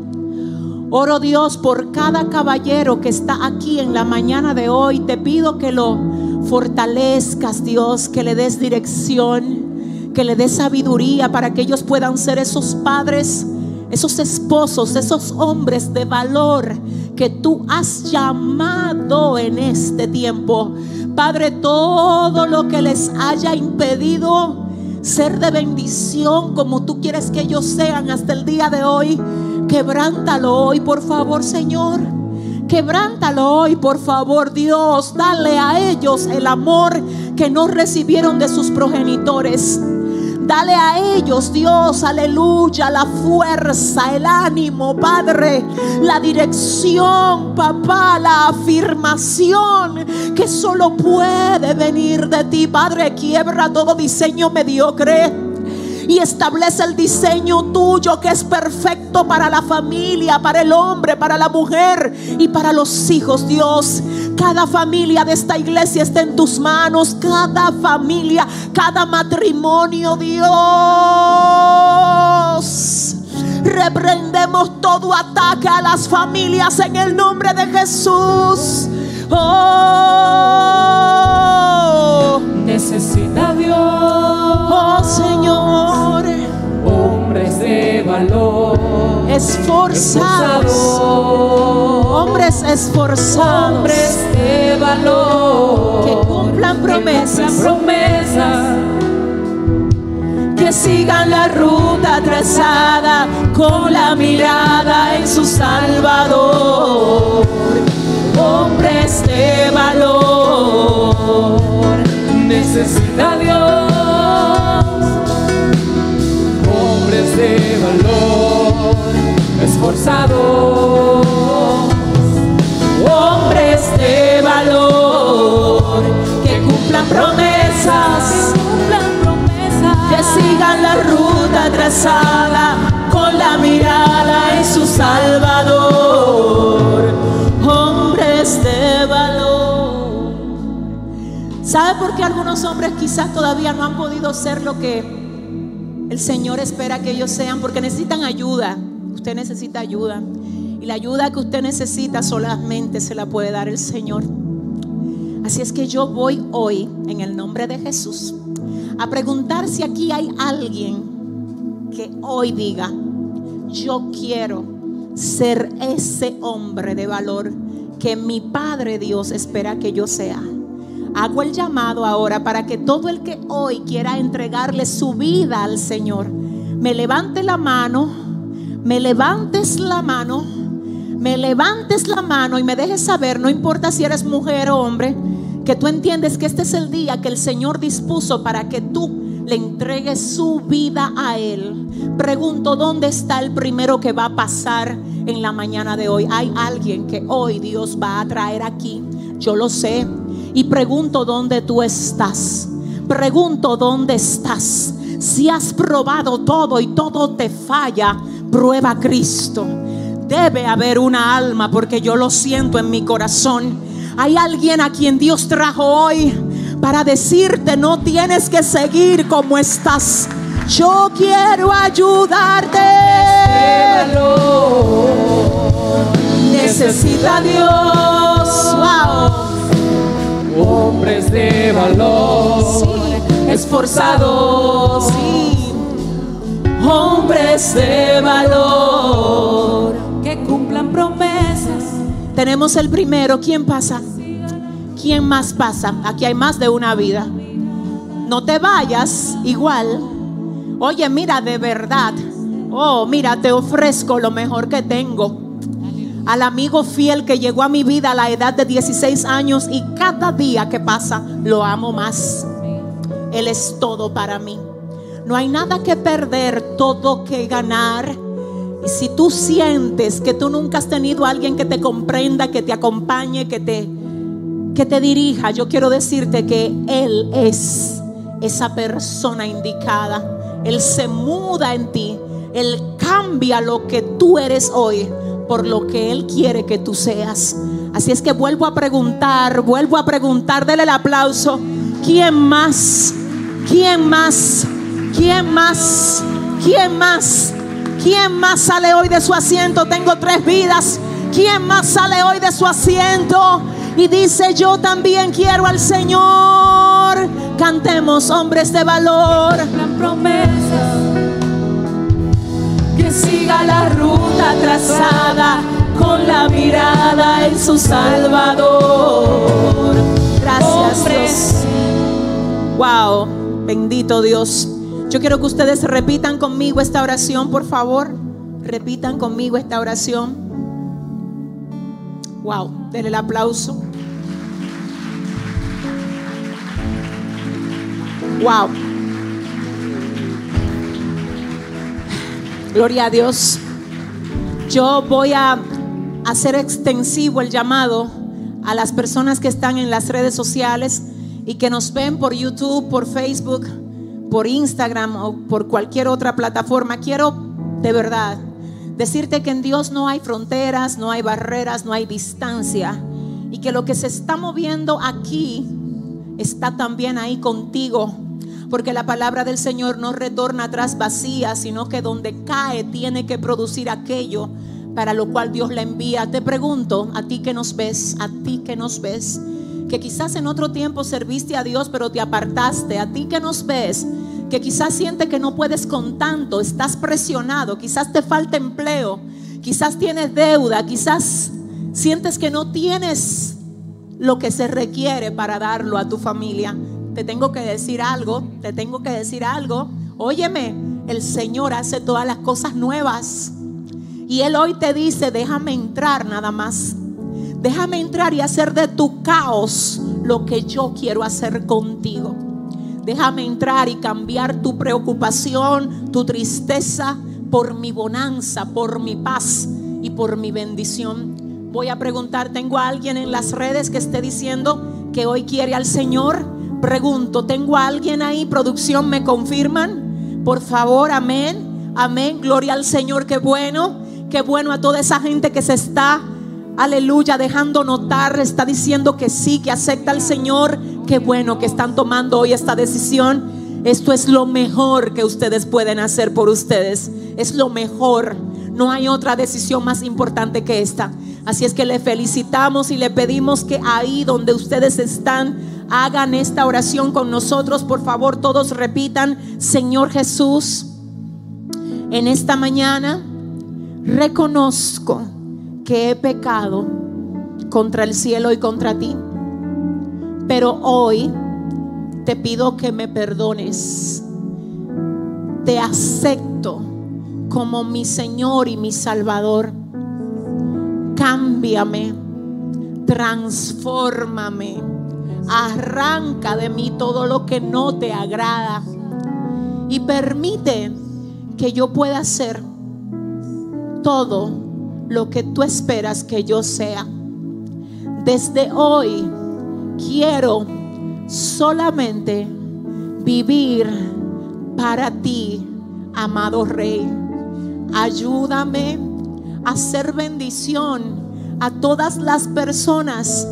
Oro Dios por cada caballero que está aquí en la mañana de hoy. Te pido que lo fortalezcas, Dios, que le des dirección, que le des sabiduría para que ellos puedan ser esos padres, esos esposos, esos hombres de valor que tú has llamado en este tiempo. Padre, todo lo que les haya impedido ser de bendición como tú quieres que ellos sean hasta el día de hoy Quebrántalo hoy, por favor, Señor. Quebrántalo hoy, por favor, Dios. Dale a ellos el amor que no recibieron de sus progenitores. Dale a ellos, Dios, aleluya, la fuerza, el ánimo, Padre, la dirección, papá, la afirmación que solo puede venir de ti, Padre. Quiebra todo diseño mediocre y establece el diseño tuyo que es perfecto para la familia, para el hombre, para la mujer y para los hijos, Dios. Cada familia de esta iglesia está en tus manos, cada familia, cada matrimonio, Dios. Reprendemos todo ataque a las familias en el nombre de Jesús. Oh, necesita Dios. Oh Señor. Hombres de valor. Esforzados. Hombres esforzados. Hombres de valor. Que cumplan promesas. Que promesas. Que sigan la ruta trazada con la mirada en su Salvador. Hombres de valor. Necesita Dios. De valor. Esforzados. Hombres de valor. Que cumplan promesas. Que sigan la ruta trazada con la mirada en su Salvador. Hombres de valor. ¿Sabe por qué algunos hombres quizás todavía no han podido ser lo que Señor espera que ellos sean? Porque necesitan ayuda. Usted necesita ayuda. Y la ayuda que usted necesita solamente se la puede dar el Señor. Así es que yo voy hoy, en el nombre de Jesús, a preguntar si aquí hay alguien que hoy diga, yo quiero ser ese hombre de valor que mi Padre Dios espera que yo sea. Hago el llamado ahora para que todo el que hoy quiera entregarle su vida al Señor, me levante la mano, me levantes la mano, me levantes la mano y me dejes saber, no importa si eres mujer o hombre, que tú entiendes que este es el día que el Señor dispuso para que tú le entregues su vida a Él. Pregunto, ¿dónde está el primero que va a pasar en la mañana de hoy? Hay alguien que hoy Dios va a traer aquí. Yo lo sé. Y pregunto dónde tú estás. Pregunto dónde estás. Si has probado todo y todo te falla, prueba a Cristo. Debe haber una alma porque yo lo siento en mi corazón. Hay alguien a quien Dios trajo hoy para decirte no tienes que seguir como estás. Yo quiero ayudarte. Necesita Dios. Wow. Hombres de valor, esforzados. Hombres de valor que cumplan promesas. Tenemos el primero. ¿Quién pasa? ¿Quién más pasa? Aquí hay más de una vida. No te vayas igual. Oye, mira, de verdad. Oh, mira, te ofrezco lo mejor que tengo. Al amigo fiel que llegó a mi vida a la edad de 16 años y cada día que pasa lo amo más. Él es todo para mí. No hay nada que perder, todo que ganar. Y si tú sientes que tú nunca has tenido a alguien que te comprenda, que te acompañe, que te, que te dirija, yo quiero decirte que Él es esa persona indicada. Él se muda en ti. Él cambia lo que tú eres hoy por lo que Él quiere que tú seas. Así es que vuelvo a preguntar, vuelvo a preguntar, dele el aplauso. ¿Quién más? ¿Quién más? ¿Quién más? ¿Quién más? ¿Quién más sale hoy de su asiento? Tengo tres vidas. ¿Quién más sale hoy de su asiento? Y dice, yo también quiero al Señor. Cantemos, hombres de valor. La siga la ruta trazada con la mirada en su Salvador. Gracias, Dios. Wow, bendito Dios. Yo quiero que ustedes repitan conmigo esta oración, por favor. Repitan conmigo esta oración. Wow, denle el aplauso. Wow. Gloria a Dios. Yo voy a hacer extensivo el llamado a las personas que están en las redes sociales y que nos ven por YouTube, por Facebook, por Instagram o por cualquier otra plataforma. Quiero de verdad decirte que en Dios no hay fronteras, no hay barreras, no hay distancia y que lo que se está moviendo aquí está también ahí contigo. Porque la palabra del Señor no retorna atrás vacía, sino que donde cae tiene que producir aquello para lo cual Dios la envía. Te pregunto, a ti que nos ves, a ti que nos ves, que quizás en otro tiempo serviste a Dios pero te apartaste, a ti que nos ves, que quizás siente que no puedes con tanto, estás presionado, quizás te falta empleo, quizás tienes deuda, quizás sientes que no tienes lo que se requiere para darlo a tu familia. Te tengo que decir algo, te tengo que decir algo. Óyeme, el Señor hace todas las cosas nuevas. Y Él hoy te dice, déjame entrar nada más. Déjame entrar y hacer de tu caos lo que yo quiero hacer contigo. Déjame entrar y cambiar tu preocupación, tu tristeza por mi bonanza, por mi paz y por mi bendición. Voy a preguntar, ¿tengo a alguien en las redes que esté diciendo que hoy quiere al Señor? Pregunto, ¿tengo a alguien ahí? ¿Producción me confirman? Por favor, amén. Amén. Gloria al Señor, qué bueno. Qué bueno a toda esa gente que se está, aleluya, dejando notar, está diciendo que sí, que acepta al Señor. Qué bueno que están tomando hoy esta decisión. Esto es lo mejor que ustedes pueden hacer por ustedes. Es lo mejor. No hay otra decisión más importante que esta. Así es que le felicitamos y le pedimos que ahí donde ustedes están, hagan esta oración con nosotros. Por favor, todos repitan, Señor Jesús, en esta mañana reconozco que he pecado contra el cielo y contra ti. Pero hoy te pido que me perdones. Te acepto como mi Señor y mi Salvador. Cámbiame, transfórmame, arranca de mí todo lo que no te agrada y permite que yo pueda ser todo lo que tú esperas que yo sea. Desde hoy quiero solamente vivir para ti, amado Rey. Ayúdame a ser bendición a todas las personas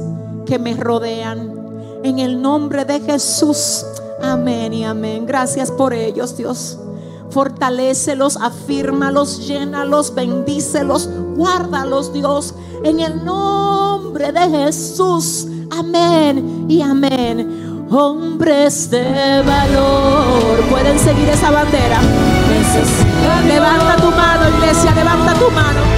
que me rodean. En el nombre de Jesús. Amén y amén. Gracias por ellos, Dios. Fortalécelos, afírmalos, llénalos, bendícelos, guárdalos, Dios. En el nombre de Jesús. Amén y amén. Hombres de valor. Pueden seguir esa bandera. Levanta tu mano, iglesia, levanta tu mano.